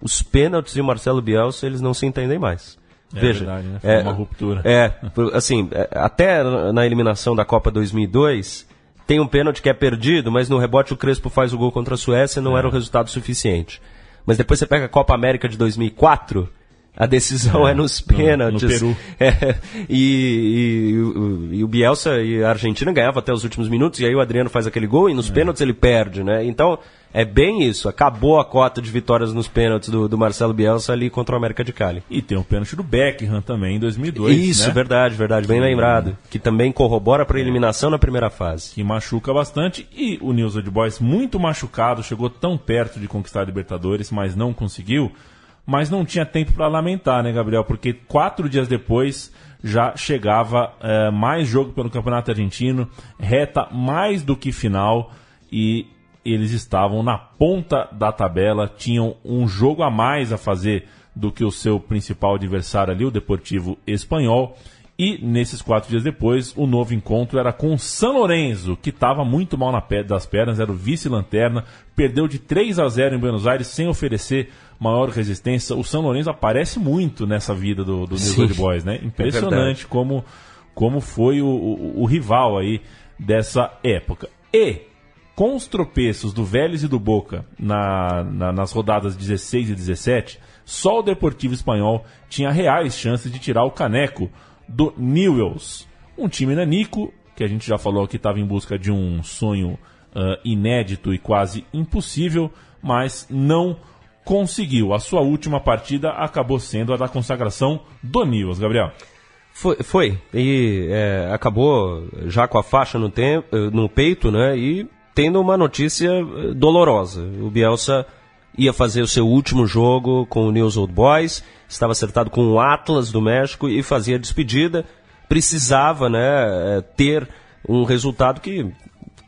os pênaltis de Marcelo Bielsa, eles não se entendem mais. É Veja, verdade, né? Foi é, uma ruptura. É, assim, é, até na na eliminação da Copa 2002, tem um pênalti que é perdido, mas no rebote o Crespo faz o gol contra a Suécia, não era o resultado suficiente. Mas depois você pega a Copa América de 2004, a decisão é, É, nos no- pênaltis. no Peru. É, e, e o- e o Bielsa e a Argentina ganhavam até os últimos minutos, e aí o Adriano faz aquele gol e nos É. pênaltis ele perde, né? Então, é bem isso. Acabou a cota de vitórias nos pênaltis do, do Marcelo Bielsa ali contra o América de Cali. E tem o pênalti do Beckham também em 2002. Isso, né? verdade, verdade, bem lembrado. Que também corrobora para a eliminação na primeira fase. que machuca bastante. E o News Old Boys, muito machucado, chegou tão perto de conquistar a Libertadores, mas não conseguiu. Mas não tinha tempo para lamentar, né, Gabriel? Porque quatro dias depois já chegava eh, mais jogo pelo Campeonato Argentino, reta mais do que final, e eles estavam na ponta da tabela, tinham um jogo a mais a fazer do que o seu principal adversário ali, o Deportivo Espanhol. E nesses quatro dias depois, o novo encontro era com o San Lorenzo, que estava muito mal na pé das pernas, era o vice-lanterna, perdeu de 3 a 0 em Buenos Aires sem oferecer maior resistência. O San Lorenzo aparece muito nessa vida do, do News Sim. Old Boys, né? Impressionante como, como foi o, o- o rival aí dessa época. E com os tropeços do Vélez e do Boca na- na- nas rodadas 16 e 17, só o Deportivo Espanhol tinha reais chances de tirar o caneco do Newells. Um time nanico, que a gente já falou que estava em busca de um sonho ah, inédito e quase impossível, mas não conseguiu. A sua última partida acabou sendo a da consagração do Newells, Gabriel. Foi, foi. e é, acabou já com a faixa no, tem, eh, no peito, né? E tendo uma notícia eh, dolorosa. O Bielsa ia fazer o seu último jogo com o News Old Boys, estava acertado com o Atlas do México e fazia a despedida. Precisava, né, eh, ter um resultado que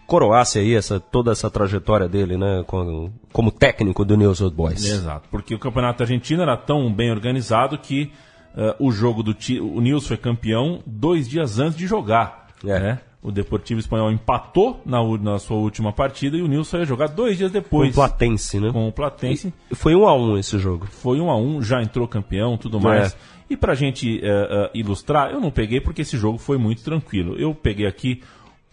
coroasse aí essa, toda essa trajetória dele, né, como, como técnico do News Old Boys. Exato, porque o campeonato argentino era tão bem organizado que uh, o jogo do o News foi campeão dois dias antes de jogar. É. Né? O Deportivo Espanhol empatou na, na sua última partida e o só ia jogar dois dias depois. Com o Platense, né? Com o Platense. E Foi um a um esse jogo. Foi um a um, já entrou campeão, tudo É. mais. E pra gente eh, eh, ilustrar, eu não peguei porque esse jogo foi muito tranquilo. Eu peguei aqui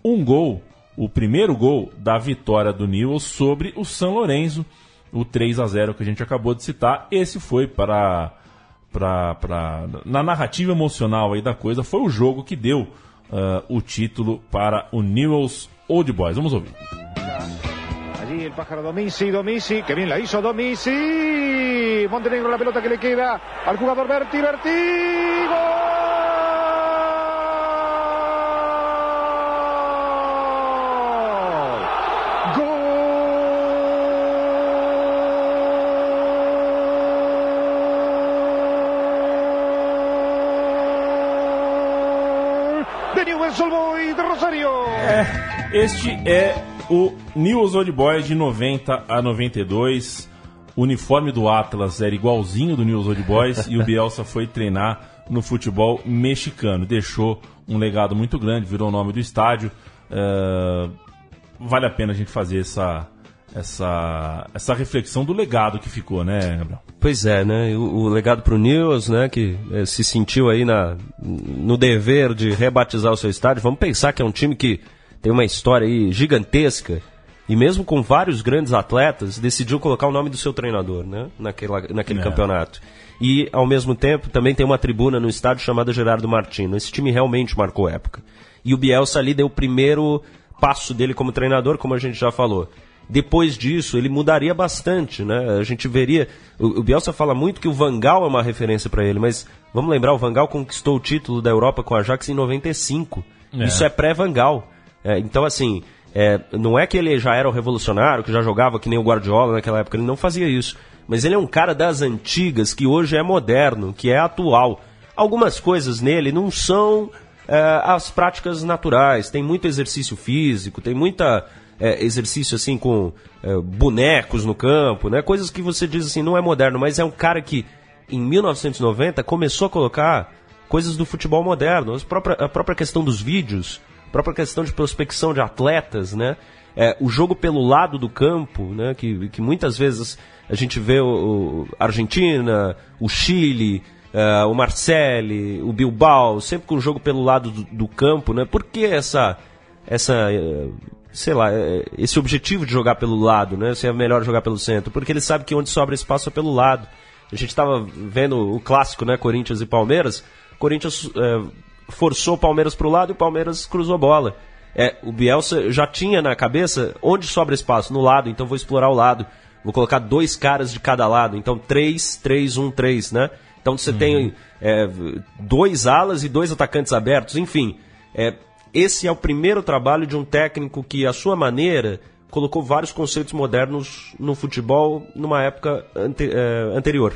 um gol, o primeiro gol da vitória do Newell's sobre o São Lourenço, o 3 a 0 que a gente acabou de citar. Esse foi para pra, na narrativa emocional aí da coisa, foi o jogo que deu ah, o título para o Newell's Old Boys. Vamos ouvir. Allí el pájaro Domisi, Domisi, que bien la hizo Domisi. Montenegro la pelota que le queda al jugador Berti, Berti. ¡Gol! ¡Gol! De Newell's Old Boys de Rosario. Este é o News Old Boys de 90 a 92. O uniforme do Atlas era igualzinho do News Old Boys e o Bielsa foi treinar no futebol mexicano. Deixou um legado muito grande, virou o nome do estádio. Eh, vale a pena a gente fazer essa, essa, essa reflexão do legado que ficou, né, Gabriel? Pois é, né? O, o legado pro News, né? Que eh, se sentiu aí na, no dever de rebatizar o seu estádio. Vamos pensar que é um time que tem uma história aí gigantesca e mesmo com vários grandes atletas, decidiu colocar o nome do seu treinador, né? Naquela, naquele É. campeonato. E, ao mesmo tempo, também tem uma tribuna no estádio chamada Gerardo Martino. Esse time realmente marcou época. E o Bielsa ali deu o primeiro passo dele como treinador, como a gente já falou. Depois disso, ele mudaria bastante, né? A gente veria. O, o Bielsa fala muito que o Vangal é uma referência para ele, mas vamos lembrar, o Vangal conquistou o título da Europa com a Ajax em 95. É. Isso é pré-Vangal. É, então, assim, é, não é que ele já era o revolucionário, que já jogava que nem o Guardiola naquela época, ele não fazia isso. Mas ele é um cara das antigas, que hoje é moderno, que é atual. Algumas coisas nele não são é, as práticas naturais, tem muito exercício físico, tem muita é, exercício assim com é, bonecos no campo, né? Coisas que você diz assim, não é moderno, mas é um cara que em 1990 começou a colocar coisas do futebol moderno, as própria- a própria questão dos vídeos, a própria questão de prospecção de atletas, né? É, o jogo pelo lado do campo, né? Que, que muitas vezes a gente vê o, o Argentina, o Chile, é, o Marcelli, o Bilbao, sempre com o jogo pelo lado do, do campo, né? Por que essa, essa é, sei lá, é, esse objetivo de jogar pelo lado, né? Se é melhor jogar pelo centro, porque ele sabe que onde sobra espaço é pelo lado. A gente estava vendo o clássico, né? Corinthians e Palmeiras. Corinthians forçou o Palmeiras para o lado e o Palmeiras cruzou a bola. É, o Bielsa já tinha na cabeça onde sobra espaço, no lado, então vou explorar o lado. Vou colocar dois caras de cada lado. Então, 3, 3, 1, 3, né? Então você tem é, dois alas e dois atacantes abertos, enfim. É, esse é o primeiro trabalho de um técnico que, à sua maneira, colocou vários conceitos modernos no futebol numa época ante- é, anterior.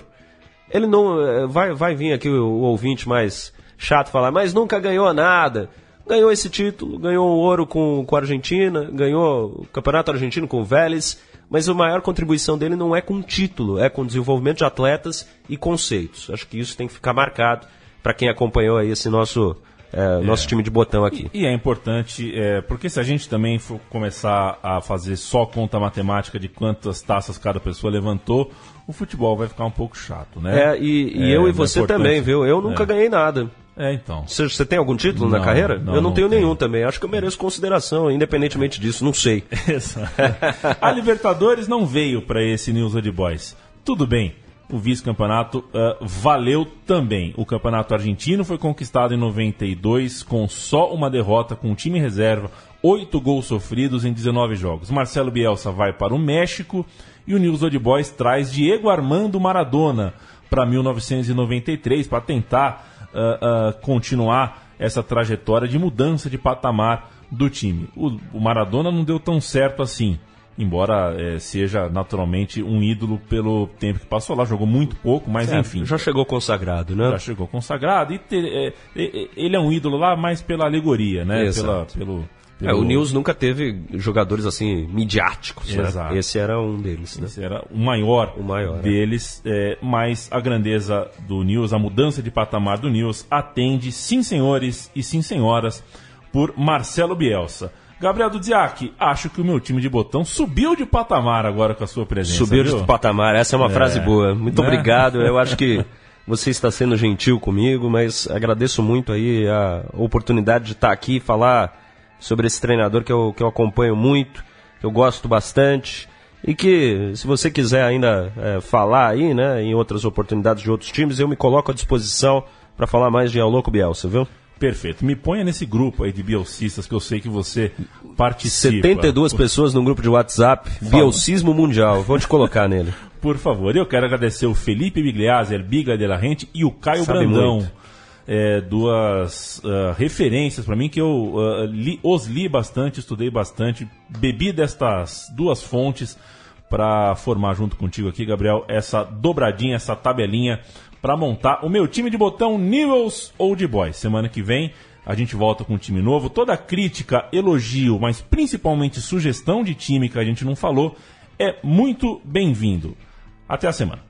Ele não. é, Vai, vai vir aqui o, o ouvinte mais chato falar, mas nunca ganhou nada. Ganhou esse título, ganhou o ouro com, com a Argentina, ganhou o Campeonato Argentino com o Vélez, mas a maior contribuição dele não é com título, é com desenvolvimento de atletas e conceitos. Acho que isso tem que ficar marcado para quem acompanhou aí esse nosso, é, nosso time de botão aqui. E é importante, é, porque se a gente também for começar a fazer só conta matemática de quantas taças cada pessoa levantou, o futebol vai ficar um pouco chato, né? É, e, e É, eu e é você importante. também, viu? Eu nunca É. ganhei nada. É, então. Você, você tem algum título na Não, carreira? não, eu não, não tenho tenho. nenhum também. Acho que eu mereço consideração, independentemente disso. Não sei. a Libertadores não veio para esse News Old Boys. Tudo bem, o vice-campeonato ah, valeu também. O campeonato argentino foi conquistado em 92 com só uma derrota com o time reserva, oito gols sofridos em 19 jogos. Marcelo Bielsa vai para o México e o News Old Boys traz Diego Armando Maradona para 1993 para tentar ah, ah, continuar essa trajetória de mudança de patamar do time. O, o Maradona não deu tão certo assim, embora eh, seja naturalmente um ídolo pelo tempo que passou lá, jogou muito pouco, mas enfim. Já chegou consagrado, né? Já chegou consagrado e ter- é, ele é um ídolo lá mais pela alegoria, né? Pela, Exato. Pelo, É, o News nunca teve jogadores assim midiáticos, né? Exato. Esse era um deles, né? Esse era o maior, O maior, é. deles, é, mas a grandeza do News, a mudança de patamar do News, atende, sim senhores e sim senhoras, por Marcelo Bielsa. Gabriel Dudziak, acho que o meu time de botão subiu de patamar agora com a sua presença. Subiu viu? de patamar, essa é uma É, frase boa. Muito né? obrigado. Eu acho que você está sendo gentil comigo, mas agradeço muito aí a oportunidade de estar aqui e falar sobre esse treinador que eu, que eu acompanho muito, que eu gosto bastante. E que, se você quiser ainda é, falar aí, né, em outras oportunidades de outros times, eu me coloco à disposição para falar mais de Aloco Bielsa, viu? Perfeito. Me ponha nesse grupo aí de bielcistas que eu sei que você participa. 72 pessoas no grupo de WhatsApp, Bielcismo Mundial. Vou te colocar nele. Por favor, eu quero agradecer o Felipe Bigliazzi, El Biga de la Rente e o Caio Sabe Brandão. muito. É, duas ah, referências para mim que eu ah, li- os li bastante, estudei bastante, bebi destas duas fontes para formar junto contigo aqui, Gabriel, essa dobradinha, essa tabelinha para montar o meu time de botão Newells Old Boys. Semana que vem a gente volta com um time novo. Toda crítica, elogio, mas principalmente sugestão de time que a gente não falou é muito bem-vindo. Até a semana.